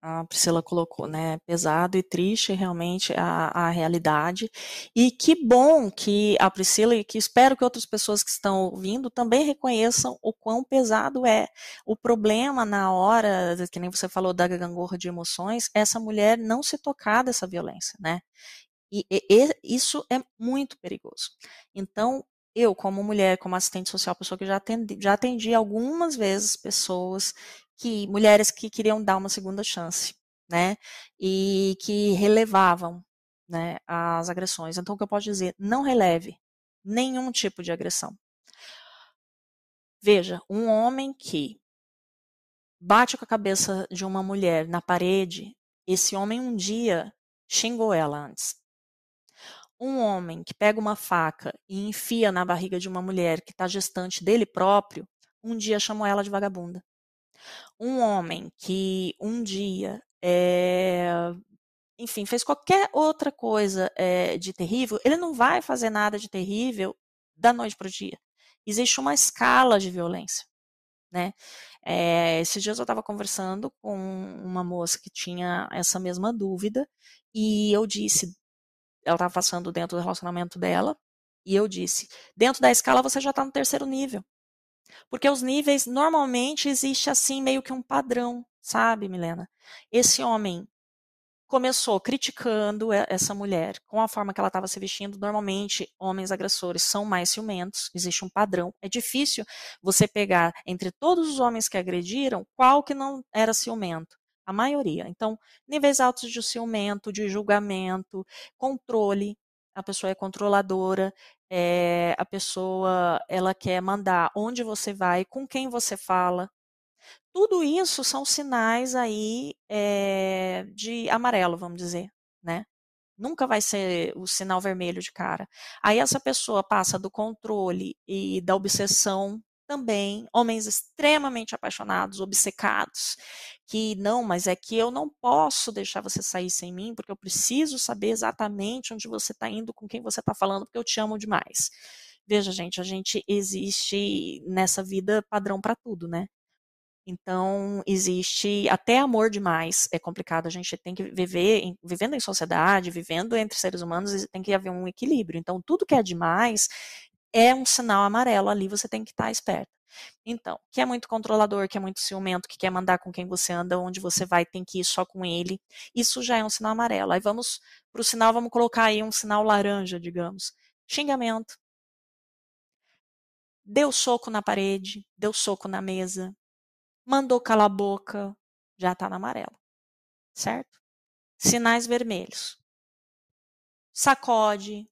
a Priscila colocou, né? Pesado e triste realmente a, a realidade. E que bom que a Priscila e que espero que outras pessoas que estão ouvindo também reconheçam o quão pesado é. O problema na hora, que nem você falou da gangorra de emoções, essa mulher não se tocar dessa violência, né? E, e, e, isso é muito perigoso. Então, eu, como mulher, como assistente social, pessoa que já atendi, já atendi algumas vezes pessoas que, mulheres que queriam dar uma segunda chance, né? E que relevavam, né, as agressões. Então, o que eu posso dizer? Não releve nenhum tipo de agressão. Veja, um homem que bate com a cabeça de uma mulher na parede, esse homem um dia xingou ela antes um homem que pega uma faca e enfia na barriga de uma mulher que está gestante dele próprio, um dia chamou ela de vagabunda. Um homem que um dia, é, enfim, fez qualquer outra coisa é, de terrível, ele não vai fazer nada de terrível da noite para o dia. Existe uma escala de violência. Né? É, esses dias eu estava conversando com uma moça que tinha essa mesma dúvida e eu disse: ela estava passando dentro do relacionamento dela, e eu disse: dentro da escala você já está no terceiro nível. Porque os níveis, normalmente, existe assim meio que um padrão, sabe, Milena? Esse homem começou criticando essa mulher com a forma que ela estava se vestindo. Normalmente, homens agressores são mais ciumentos, existe um padrão. É difícil você pegar entre todos os homens que agrediram qual que não era ciumento a maioria. Então, níveis altos de ciumento, de julgamento, controle, a pessoa é controladora, é, a pessoa ela quer mandar onde você vai, com quem você fala. Tudo isso são sinais aí é, de amarelo, vamos dizer, né? Nunca vai ser o sinal vermelho de cara. Aí essa pessoa passa do controle e da obsessão também homens extremamente apaixonados, obcecados, que não, mas é que eu não posso deixar você sair sem mim, porque eu preciso saber exatamente onde você está indo, com quem você está falando, porque eu te amo demais. Veja, gente, a gente existe nessa vida padrão para tudo, né? Então, existe até amor demais, é complicado. A gente tem que viver, vivendo em sociedade, vivendo entre seres humanos, tem que haver um equilíbrio. Então, tudo que é demais é um sinal amarelo ali, você tem que estar esperto. Então, que é muito controlador, que é muito ciumento, que quer mandar com quem você anda, onde você vai, tem que ir só com ele, isso já é um sinal amarelo. Aí vamos para o sinal, vamos colocar aí um sinal laranja, digamos. Xingamento. Deu soco na parede, deu soco na mesa, mandou calar a boca, já está no amarelo. certo? Sinais vermelhos. Sacode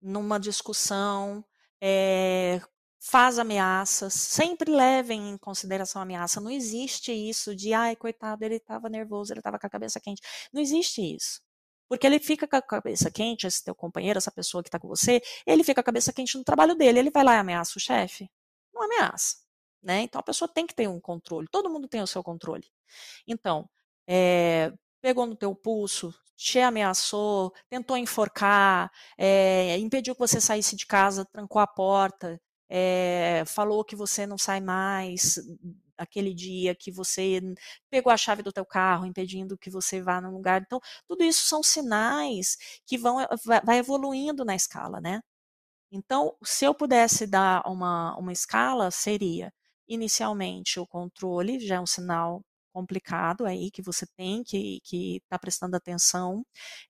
numa discussão, é, faz ameaças, sempre levem em consideração a ameaça. Não existe isso de, ai, coitado, ele estava nervoso, ele estava com a cabeça quente. Não existe isso. Porque ele fica com a cabeça quente, esse teu companheiro, essa pessoa que está com você, ele fica com a cabeça quente no trabalho dele. Ele vai lá e ameaça o chefe? Não ameaça. Né? Então a pessoa tem que ter um controle. Todo mundo tem o seu controle. Então, é, pegou no teu pulso, te ameaçou, tentou enforcar, é, impediu que você saísse de casa, trancou a porta, é, falou que você não sai mais aquele dia, que você pegou a chave do teu carro, impedindo que você vá num lugar. Então, tudo isso são sinais que vão vai evoluindo na escala, né? Então, se eu pudesse dar uma, uma escala, seria inicialmente o controle, já é um sinal complicado aí que você tem que que tá prestando atenção,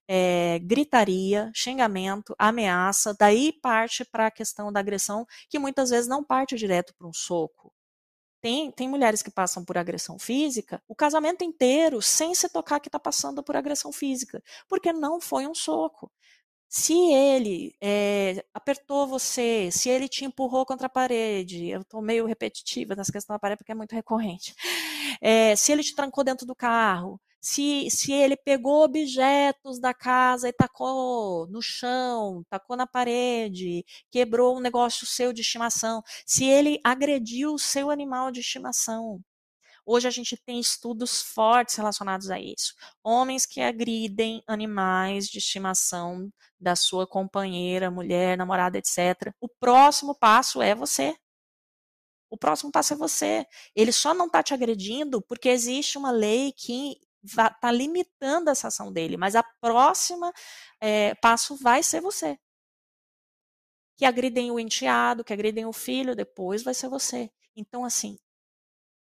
é, gritaria, xingamento, ameaça, daí parte para a questão da agressão, que muitas vezes não parte direto para um soco. Tem, tem mulheres que passam por agressão física o casamento inteiro sem se tocar que está passando por agressão física, porque não foi um soco. Se ele é, apertou você, se ele te empurrou contra a parede, eu estou meio repetitiva nessa questão da parede porque é muito recorrente. É, se ele te trancou dentro do carro, se, se ele pegou objetos da casa e tacou no chão, tacou na parede, quebrou um negócio seu de estimação, se ele agrediu o seu animal de estimação, Hoje a gente tem estudos fortes relacionados a isso. Homens que agridem animais de estimação da sua companheira, mulher, namorada, etc. O próximo passo é você. O próximo passo é você. Ele só não está te agredindo porque existe uma lei que está limitando essa ação dele, mas a próxima é, passo vai ser você. Que agridem o enteado, que agridem o filho, depois vai ser você. Então, assim,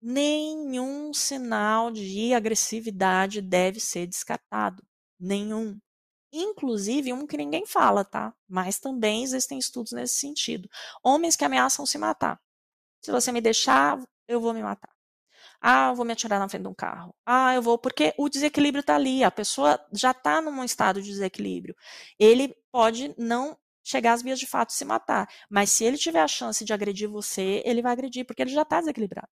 nenhum sinal de agressividade deve ser descartado. Nenhum. Inclusive um que ninguém fala, tá? Mas também existem estudos nesse sentido. Homens que ameaçam se matar. Se você me deixar, eu vou me matar. Ah, eu vou me atirar na frente de um carro. Ah, eu vou, porque o desequilíbrio está ali, a pessoa já está num estado de desequilíbrio. Ele pode não chegar às vias de fato se matar, mas se ele tiver a chance de agredir você, ele vai agredir, porque ele já está desequilibrado.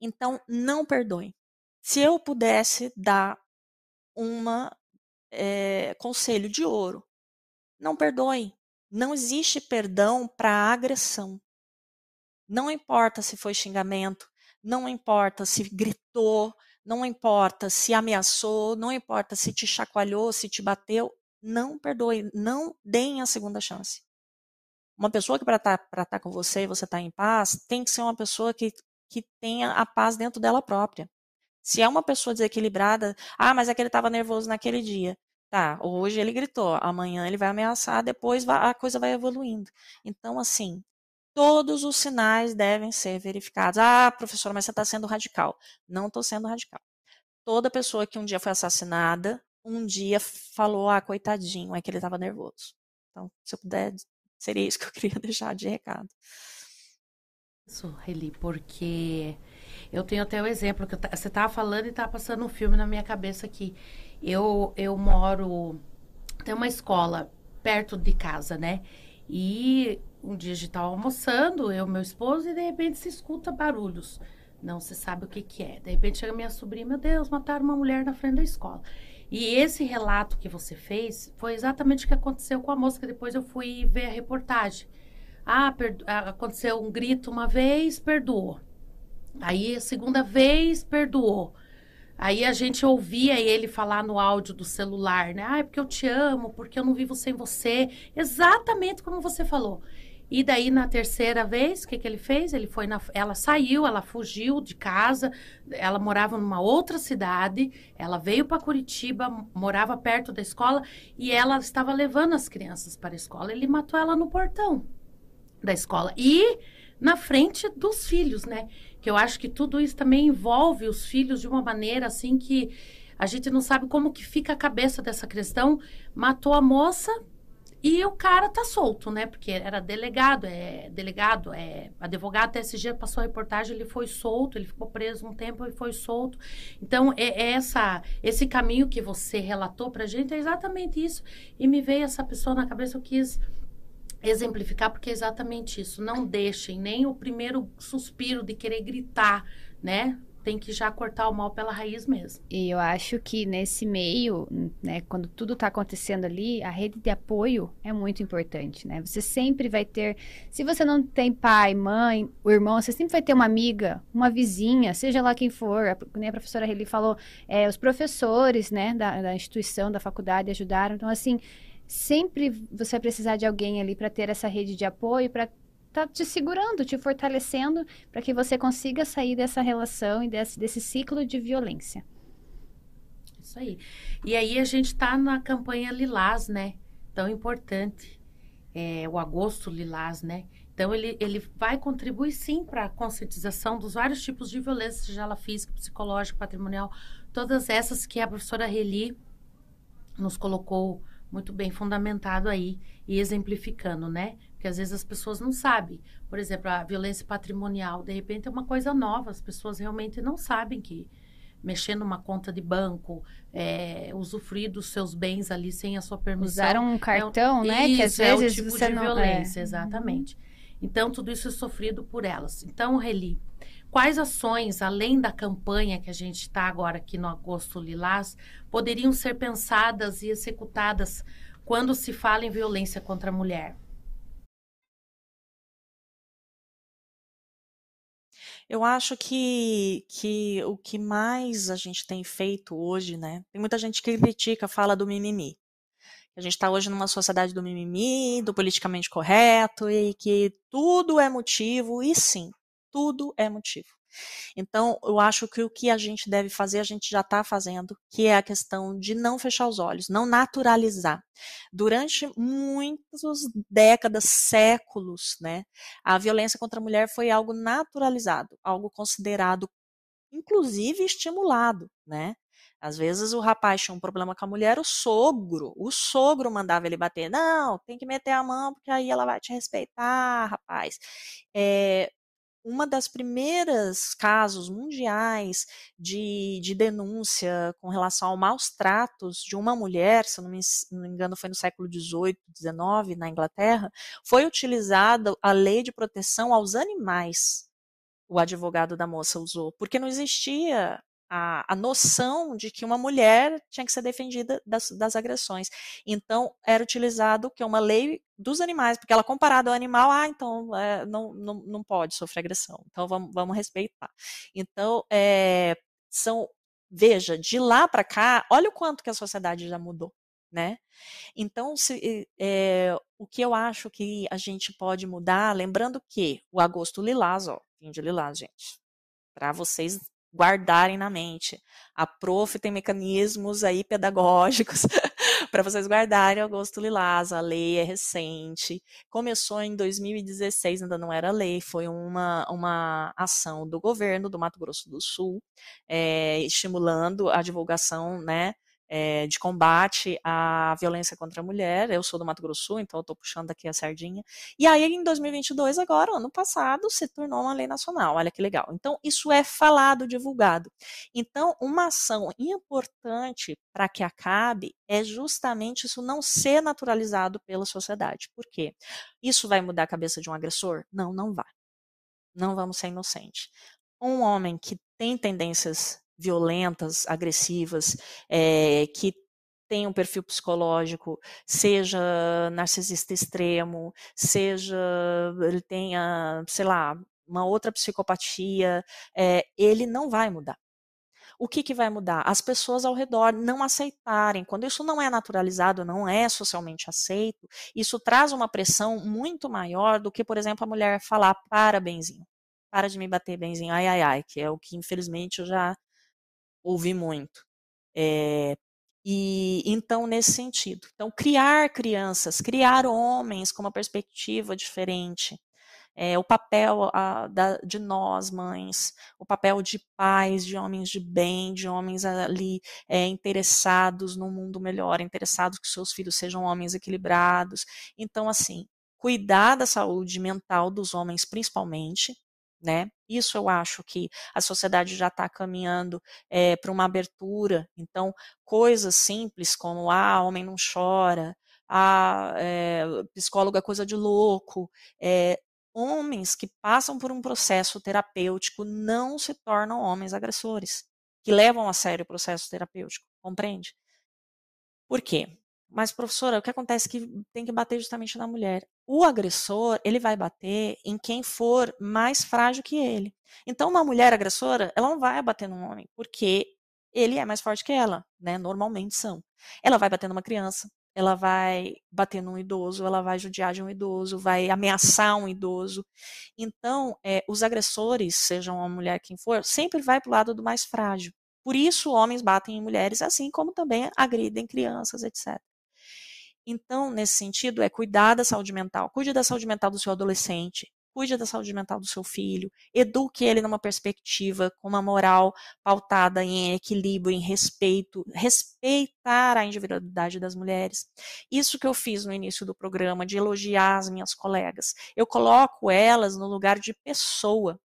Então, não perdoe. Se eu pudesse dar uma é, conselho de ouro, não perdoe. Não existe perdão para agressão. Não importa se foi xingamento, não importa se gritou, não importa se ameaçou, não importa se te chacoalhou, se te bateu, não perdoe, não deem a segunda chance. Uma pessoa que para estar tá, tá com você e você está em paz, tem que ser uma pessoa que que tenha a paz dentro dela própria. Se é uma pessoa desequilibrada, ah, mas é que ele estava nervoso naquele dia. Tá, hoje ele gritou, amanhã ele vai ameaçar, depois a coisa vai evoluindo. Então, assim, todos os sinais devem ser verificados. Ah, professora, mas você está sendo radical. Não estou sendo radical. Toda pessoa que um dia foi assassinada, um dia falou, ah, coitadinho, é que ele estava nervoso. Então, se eu puder, seria isso que eu queria deixar de recado. Isso, Reli, porque eu tenho até o exemplo que você estava falando e estava passando um filme na minha cabeça aqui. Eu, eu moro. Tem uma escola perto de casa, né? E um dia a gente estava almoçando, eu e meu esposo, e de repente se escuta barulhos. Não se sabe o que, que é. De repente chega minha sobrinha, meu Deus, mataram uma mulher na frente da escola. E esse relato que você fez foi exatamente o que aconteceu com a moça, que depois eu fui ver a reportagem. Ah, aconteceu um grito uma vez, perdoou. Aí, segunda vez, perdoou. Aí a gente ouvia ele falar no áudio do celular, né? Ah, é porque eu te amo, porque eu não vivo sem você. Exatamente como você falou. E daí, na terceira vez, o que, que ele fez? Ele foi na, ela saiu, ela fugiu de casa, ela morava numa outra cidade, ela veio para Curitiba, morava perto da escola e ela estava levando as crianças para a escola. Ele matou ela no portão da escola. E na frente dos filhos, né? Que eu acho que tudo isso também envolve os filhos de uma maneira assim que a gente não sabe como que fica a cabeça dessa questão. Matou a moça E o cara tá solto, né? Porque era delegado, é delegado, é advogado. Esse dia passou a reportagem, ele foi solto, ele ficou preso um tempo e foi solto. Então, é, é essa, esse caminho que você relatou pra gente é exatamente isso. E me veio essa pessoa na cabeça, eu quis exemplificar, porque é exatamente isso. Não deixem nem o primeiro suspiro de querer gritar, né? tem que já cortar o mal pela raiz mesmo. E eu acho que nesse meio, né, quando tudo está acontecendo ali, a rede de apoio é muito importante, né? Você sempre vai ter, se você não tem pai, mãe, o irmão, você sempre vai ter uma amiga, uma vizinha, seja lá quem for. A, né, a professora Reli falou, é, os professores, né, da, da instituição, da faculdade ajudaram. Então, assim, sempre você vai precisar de alguém ali para ter essa rede de apoio, para tá te segurando, te fortalecendo para que você consiga sair dessa relação e desse, desse ciclo de violência. Isso aí. E aí a gente está na campanha Lilás, né? Tão importante. É, o agosto Lilás, né? Então, ele, ele vai contribuir sim para a conscientização dos vários tipos de violência, seja ela física, psicológica, patrimonial, todas essas que a professora Reli nos colocou muito bem fundamentado aí e exemplificando, né? Porque às vezes as pessoas não sabem. Por exemplo, a violência patrimonial, de repente, é uma coisa nova. As pessoas realmente não sabem que mexer numa conta de banco, é, usufruir dos seus bens ali sem a sua permissão. Usar um cartão, é né? Isso, que às é vezes o tipo você de não... violência, é. exatamente. Então, tudo isso é sofrido por elas. Então, Reli, quais ações, além da campanha que a gente está agora aqui no Agosto Lilás, poderiam ser pensadas e executadas quando se fala em violência contra a mulher? Eu acho que, que o que mais a gente tem feito hoje, né? Tem muita gente que critica, fala do mimimi. A gente está hoje numa sociedade do mimimi, do politicamente correto, e que tudo é motivo, e sim, tudo é motivo. Então, eu acho que o que a gente deve fazer, a gente já está fazendo, que é a questão de não fechar os olhos, não naturalizar. Durante muitas décadas, séculos, né, a violência contra a mulher foi algo naturalizado, algo considerado, inclusive, estimulado, né? Às vezes o rapaz tinha um problema com a mulher, o sogro, o sogro mandava ele bater. Não, tem que meter a mão, porque aí ela vai te respeitar, rapaz. É, uma das primeiras casos mundiais de, de, denúncia com relação ao maus tratos de uma mulher, se não me, não me engano foi no século XVIII, XIX, na Inglaterra, foi utilizada a lei de proteção aos animais. O advogado da moça usou, porque não existia a, a, noção de que uma mulher tinha que ser defendida das, das, agressões. Então, era utilizado que é uma lei dos animais, porque ela comparada ao animal, ah, então é, não, não, não pode sofrer agressão, então vamos, vamos respeitar. Então, é, são, veja, de lá para cá, olha o quanto que a sociedade já mudou. Né? Então, se, é, o que eu acho que a gente pode mudar, lembrando que o agosto lilás, ó, fim de lilás, gente, para vocês guardarem na mente. A prof tem mecanismos aí pedagógicos para vocês guardarem o Agosto Lilás. A lei é recente. Começou em 2016, ainda não era lei, foi uma, uma ação do governo do Mato Grosso do Sul, é, estimulando a divulgação, né, é, de combate à violência contra a mulher. Eu sou do Mato Grosso então eu estou puxando aqui a sardinha. E aí, em 2022, agora, ano passado, se tornou uma lei nacional. Olha que legal. Então, isso é falado, divulgado. Então, uma ação importante para que acabe é justamente isso não ser naturalizado pela sociedade. Por quê? Isso vai mudar a cabeça de um agressor? Não, não vai. Não vamos ser inocentes. Um homem que tem tendências violentas, agressivas, é, que tem um perfil psicológico, seja narcisista extremo, seja ele tenha, sei lá, uma outra psicopatia, é, ele não vai mudar. O que, que vai mudar? As pessoas ao redor não aceitarem. Quando isso não é naturalizado, não é socialmente aceito, isso traz uma pressão muito maior do que, por exemplo, a mulher falar para benzinho. Para de me bater benzinho, ai, ai, ai, que é o que infelizmente eu já ouvi muito. É, e então nesse sentido, então criar crianças, criar homens com uma perspectiva diferente, é, o papel a, da, de nós, mães, o papel de pais, de homens de bem, de homens ali é, interessados no mundo melhor, interessados que seus filhos sejam homens equilibrados. Então, assim, cuidar da saúde mental dos homens, principalmente, né? Isso eu acho que a sociedade já está caminhando é, para uma abertura. Então, coisas simples como ah, homem não chora, ah, é, psicólogo é coisa de louco, é, homens que passam por um processo terapêutico não se tornam homens agressores, que levam a sério o processo terapêutico, compreende? Por quê? Mas, professora, o que acontece é que tem que bater justamente na mulher. O agressor, ele vai bater em quem for mais frágil que ele. Então, uma mulher agressora, ela não vai bater num homem, porque ele é mais forte que ela, né? Normalmente são. Ela vai bater numa criança, ela vai bater num idoso, ela vai judiar de um idoso, vai ameaçar um idoso. Então, é, os agressores, sejam uma mulher quem for, sempre vai para o lado do mais frágil. Por isso, homens batem em mulheres, assim como também agridem crianças, etc. Então, nesse sentido, é cuidar da saúde mental. Cuide da saúde mental do seu adolescente, cuide da saúde mental do seu filho, eduque ele numa perspectiva com uma moral pautada em equilíbrio, em respeito, respeitar a individualidade das mulheres. Isso que eu fiz no início do programa, de elogiar as minhas colegas. Eu coloco elas no lugar de pessoa.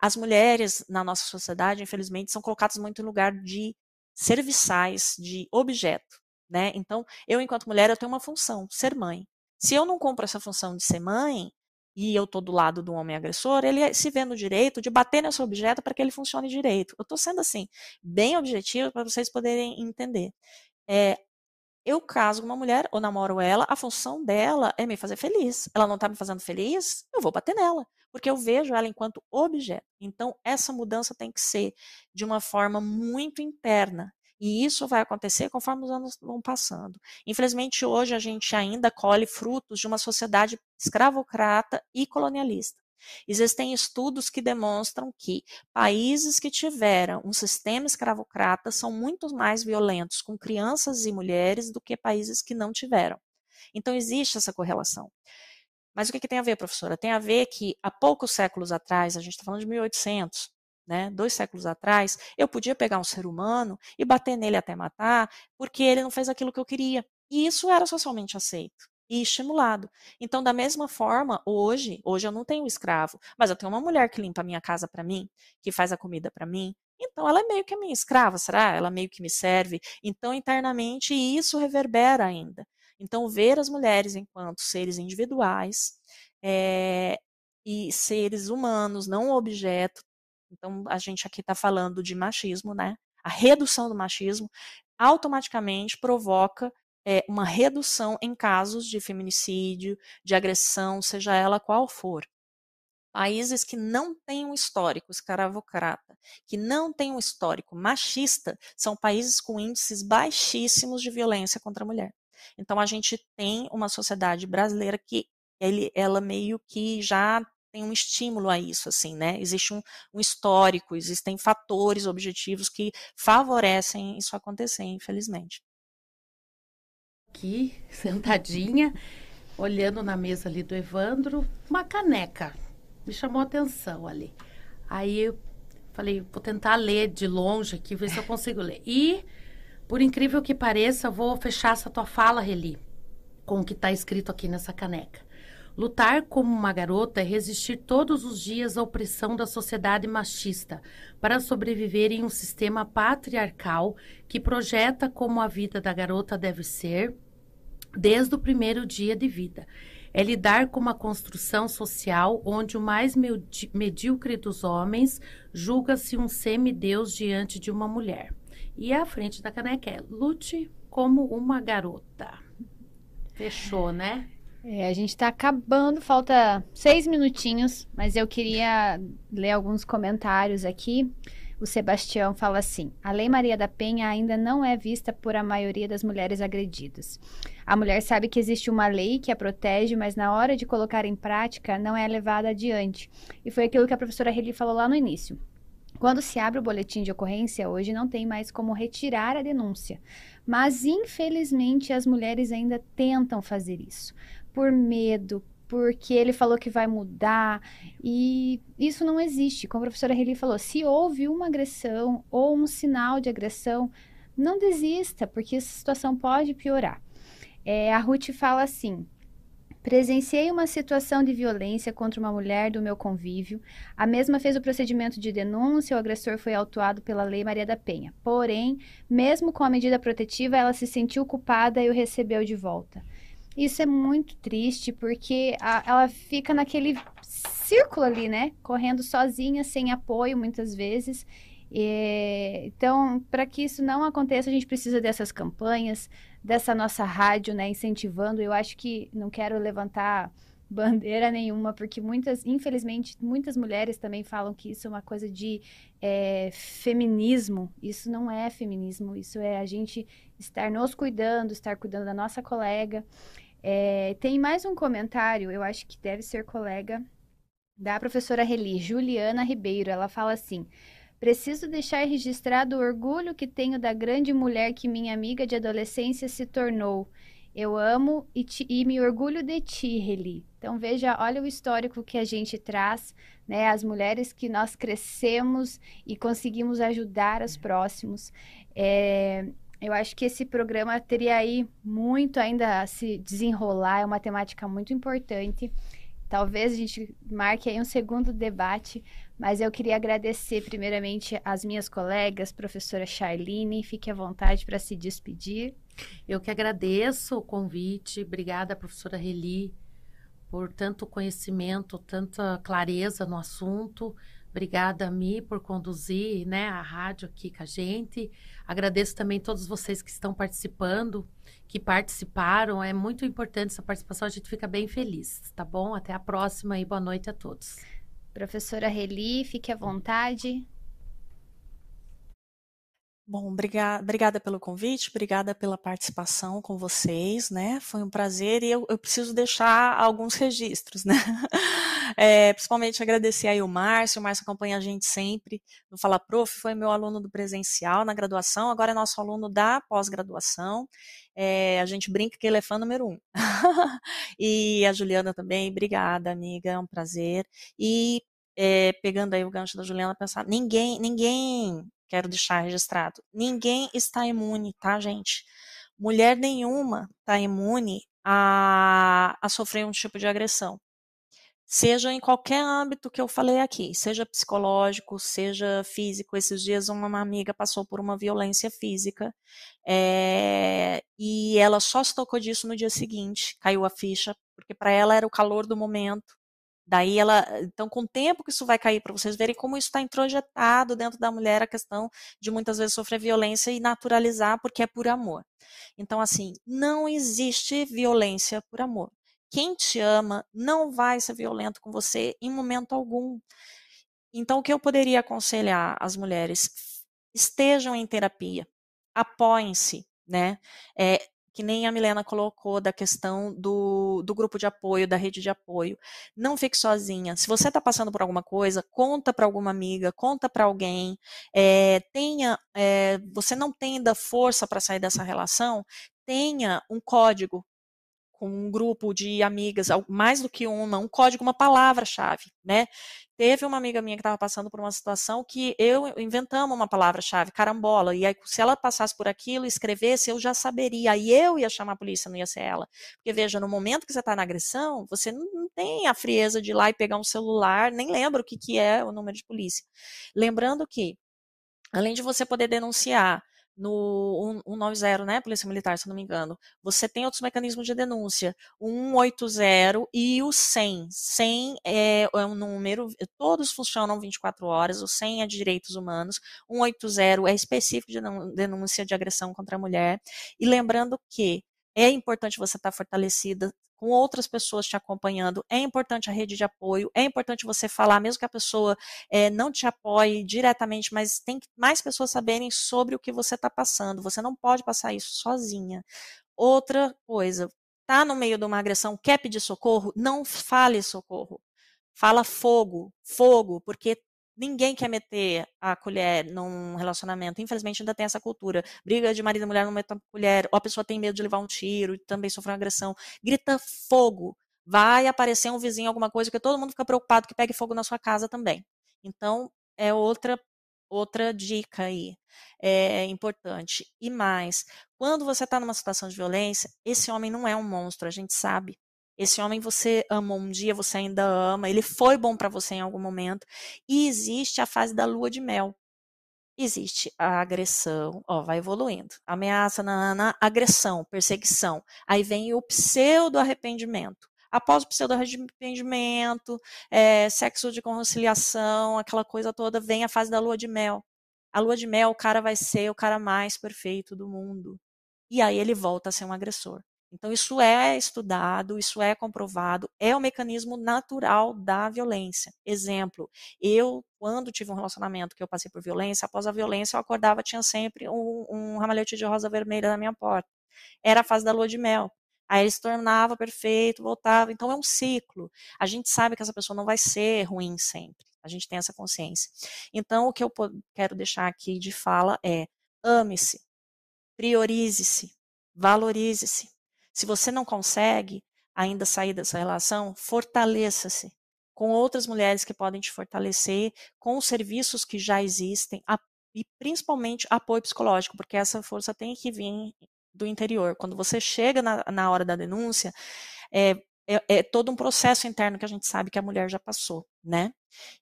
As mulheres na nossa sociedade, infelizmente, são colocadas muito no lugar de serviçais, de objeto. Né? Então, eu, enquanto mulher, eu tenho uma função, ser mãe. Se eu não cumpro essa função de ser mãe, e eu estou do lado do homem agressor, ele se vê no direito de bater nesse objeto para que ele funcione direito. Eu estou sendo assim, bem objetivo para vocês poderem entender. É, eu caso com uma mulher ou namoro ela, a função dela é me fazer feliz. Ela não está me fazendo feliz, eu vou bater nela, porque eu vejo ela enquanto objeto. Então, essa mudança tem que ser de uma forma muito interna. E isso vai acontecer conforme os anos vão passando. Infelizmente, hoje a gente ainda colhe frutos de uma sociedade escravocrata e colonialista. Existem estudos que demonstram que países que tiveram um sistema escravocrata são muito mais violentos com crianças e mulheres do que países que não tiveram. Então, existe essa correlação. Mas o que, que tem a ver, professora? Tem a ver que há poucos séculos atrás, a gente está falando de 1800, né, dois séculos atrás, eu podia pegar um ser humano e bater nele até matar, porque ele não fez aquilo que eu queria. E isso era socialmente aceito e estimulado. Então, da mesma forma, hoje, hoje eu não tenho escravo, mas eu tenho uma mulher que limpa a minha casa para mim, que faz a comida para mim. Então, ela é meio que a minha escrava, será? Ela meio que me serve. Então, internamente, isso reverbera ainda. Então, ver as mulheres enquanto seres individuais é, e seres humanos, não objeto, então, a gente aqui está falando de machismo, né? A redução do machismo automaticamente provoca é, uma redução em casos de feminicídio, de agressão, seja ela qual for. Países que não têm um histórico escravocrata, que não têm um histórico machista, são países com índices baixíssimos de violência contra a mulher. Então a gente tem uma sociedade brasileira que ele, ela meio que já tem um estímulo a isso, assim, né? Existe um, um, histórico, existem fatores objetivos que favorecem isso acontecer, infelizmente. Aqui, sentadinha, olhando na mesa ali do Evandro, uma caneca. Me chamou a atenção ali. Aí eu falei, vou tentar ler de longe aqui, ver se eu consigo ler. E, por incrível que pareça, vou fechar essa tua fala, Reli, com o que está escrito aqui nessa caneca. Lutar como uma garota é resistir todos os dias à opressão da sociedade machista para sobreviver em um sistema patriarcal que projeta como a vida da garota deve ser desde o primeiro dia de vida. É lidar com uma construção social onde o mais medíocre dos homens julga-se um semideus diante de uma mulher. E à frente da caneca é lute como uma garota. Fechou, né? É, a gente está acabando, falta seis minutinhos, mas eu queria ler alguns comentários aqui. O Sebastião fala assim: a Lei Maria da Penha ainda não é vista por a maioria das mulheres agredidas. A mulher sabe que existe uma lei que a protege, mas na hora de colocar em prática não é levada adiante. E foi aquilo que a professora Reli falou lá no início. Quando se abre o boletim de ocorrência, hoje não tem mais como retirar a denúncia. Mas, infelizmente, as mulheres ainda tentam fazer isso por medo, porque ele falou que vai mudar. E isso não existe. Como a professora Reli falou, se houve uma agressão ou um sinal de agressão, não desista, porque essa situação pode piorar. É, a Ruth fala assim: Presenciei uma situação de violência contra uma mulher do meu convívio. A mesma fez o procedimento de denúncia, o agressor foi autuado pela Lei Maria da Penha. Porém, mesmo com a medida protetiva, ela se sentiu culpada e o recebeu de volta. Isso é muito triste porque a, ela fica naquele círculo ali, né? Correndo sozinha, sem apoio muitas vezes. E, então, para que isso não aconteça, a gente precisa dessas campanhas, dessa nossa rádio, né, incentivando. Eu acho que não quero levantar bandeira nenhuma, porque muitas, infelizmente, muitas mulheres também falam que isso é uma coisa de é, feminismo. Isso não é feminismo, isso é a gente estar nos cuidando, estar cuidando da nossa colega. É, tem mais um comentário, eu acho que deve ser colega da professora Reli, Juliana Ribeiro. Ela fala assim. Preciso deixar registrado o orgulho que tenho da grande mulher que minha amiga de adolescência se tornou. Eu amo e, te, e, me orgulho de ti, Reli. Então veja, olha o histórico que a gente traz, né? As mulheres que nós crescemos e conseguimos ajudar os próximos. É, eu acho que esse programa teria aí muito ainda a se desenrolar, é uma temática muito importante. Talvez a gente marque aí um segundo debate, mas eu queria agradecer primeiramente às minhas colegas, professora Charlene, fique à vontade para se despedir. Eu que agradeço o convite, obrigada professora Reli por tanto conhecimento, tanta clareza no assunto. Obrigada a mim por conduzir né, a rádio aqui com a gente. Agradeço também todos vocês que estão participando que participaram. É muito importante essa participação, a gente fica bem feliz, tá bom? Até a próxima e boa noite a todos. Professora Reli, fique à vontade. Bom, obrigada, obrigada pelo convite, obrigada pela participação com vocês, né? Foi um prazer e eu, eu preciso deixar alguns registros, né? É, principalmente agradecer aí o Márcio, o Márcio acompanha a gente sempre no Fala Prof, foi meu aluno do presencial na graduação, agora é nosso aluno da pós-graduação. É, a gente brinca que ele é fã número um. e a Juliana também, obrigada, amiga, é um prazer. E é, pegando aí o gancho da Juliana, pensar, ninguém, ninguém quero deixar registrado. Ninguém está imune, tá, gente? Mulher nenhuma está imune a, a sofrer um tipo de agressão. Seja em qualquer âmbito que eu falei aqui, seja psicológico, seja físico. Esses dias uma amiga passou por uma violência física é, e ela só se tocou disso no dia seguinte, caiu a ficha, porque para ela era o calor do momento, Daí ela, então com o tempo que isso vai cair para vocês verem como isso está introjetado dentro da mulher a questão de muitas vezes sofrer violência e naturalizar porque é por amor. Então assim, não existe violência por amor. Quem te ama não vai ser violento com você em momento algum. Então o que eu poderia aconselhar às mulheres? Estejam em terapia, apoiem-se, né? É, que nem a Milena colocou da questão do, do grupo de apoio, da rede de apoio. Não fique sozinha. Se você está passando por alguma coisa, conta para alguma amiga, conta para alguém. É, tenha, é, você não tem ainda força para sair dessa relação, tenha um código com um grupo de amigas, mais do que uma, um código, uma palavra-chave, né? Teve uma amiga minha que estava passando por uma situação que eu inventamos uma palavra-chave, carambola, e aí se ela passasse por aquilo, escrevesse, eu já saberia, aí eu ia chamar a polícia, não ia ser ela. Porque veja, no momento que você está na agressão, você não tem a frieza de ir lá e pegar um celular, nem lembra o que, que é o número de polícia. Lembrando que, além de você poder denunciar, no 190, né, Polícia Militar, se não me engano, você tem outros mecanismos de denúncia, o 180 e o 100. 100 é, é um número, todos funcionam 24 horas, o 100 é de direitos humanos, 180 é específico de denúncia de agressão contra a mulher, e lembrando que é importante você estar fortalecida com outras pessoas te acompanhando. É importante a rede de apoio, é importante você falar, mesmo que a pessoa é, não te apoie diretamente, mas tem que mais pessoas saberem sobre o que você está passando. Você não pode passar isso sozinha. Outra coisa, tá no meio de uma agressão, quer pedir socorro? Não fale socorro. Fala fogo, fogo, porque Ninguém quer meter a colher num relacionamento. Infelizmente, ainda tem essa cultura. Briga de marido e mulher não mete a colher, ou a pessoa tem medo de levar um tiro e também sofrer uma agressão. Grita fogo. vai aparecer um vizinho, alguma coisa, que todo mundo fica preocupado que pegue fogo na sua casa também. Então, é outra outra dica aí é importante. E mais, quando você está numa situação de violência, esse homem não é um monstro, a gente sabe. Esse homem você amou um dia, você ainda ama, ele foi bom para você em algum momento. E existe a fase da lua de mel. Existe a agressão, ó, vai evoluindo. Ameaça, nanana, agressão, perseguição. Aí vem o pseudo arrependimento. Após o pseudo arrependimento, é, sexo de conciliação, aquela coisa toda, vem a fase da lua de mel. A lua de mel, o cara vai ser o cara mais perfeito do mundo. E aí ele volta a ser um agressor. Então, isso é estudado, isso é comprovado, é o mecanismo natural da violência. Exemplo, eu, quando tive um relacionamento que eu passei por violência, após a violência eu acordava, tinha sempre um, um ramalhete de rosa vermelha na minha porta. Era a fase da lua de mel. Aí ele se tornava perfeito, voltava. Então é um ciclo. A gente sabe que essa pessoa não vai ser ruim sempre. A gente tem essa consciência. Então, o que eu quero deixar aqui de fala é: ame-se, priorize-se, valorize-se. Se você não consegue ainda sair dessa relação, fortaleça-se com outras mulheres que podem te fortalecer, com os serviços que já existem e principalmente apoio psicológico, porque essa força tem que vir do interior. Quando você chega na, na hora da denúncia, é, é, é, todo um processo interno que a gente sabe que a mulher já passou, né?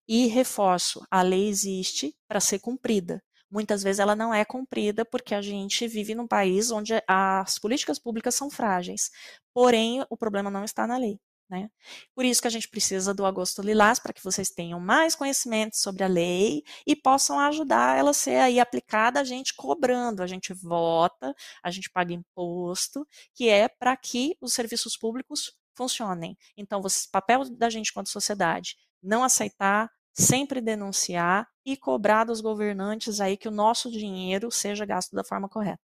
E reforço, a lei existe para ser cumprida muitas vezes ela não é cumprida porque a gente vive num país onde as políticas públicas são frágeis. Porém, o problema não está na lei. Né? Por isso que a gente precisa do Agosto Lilás, para que vocês tenham mais conhecimento sobre a lei e possam ajudar ela a ser aí aplicada, a gente cobrando, a gente vota, a gente paga imposto, que é para que os serviços públicos funcionem. Então, o papel da gente quanto sociedade, não aceitar, sempre denunciar e cobrar dos governantes aí que o nosso dinheiro seja gasto da forma correta.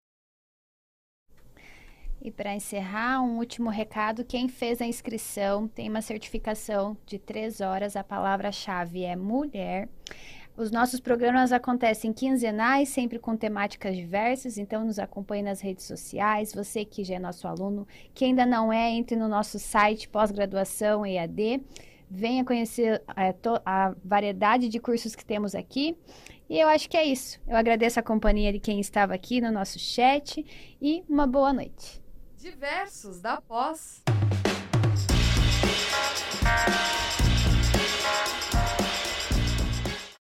E para encerrar, um último recado: quem fez a inscrição tem uma certificação de três horas. A palavra-chave é mulher. Os nossos programas acontecem quinzenais, sempre com temáticas diversas, então nos acompanhe nas redes sociais. Você que já é nosso aluno, que ainda não é, entre no nosso site pós-graduação EAD venha conhecer é, a variedade de cursos que temos aqui. E eu acho que é isso. Eu agradeço a companhia de quem estava aqui no nosso chat e uma boa noite. Diversos da pós.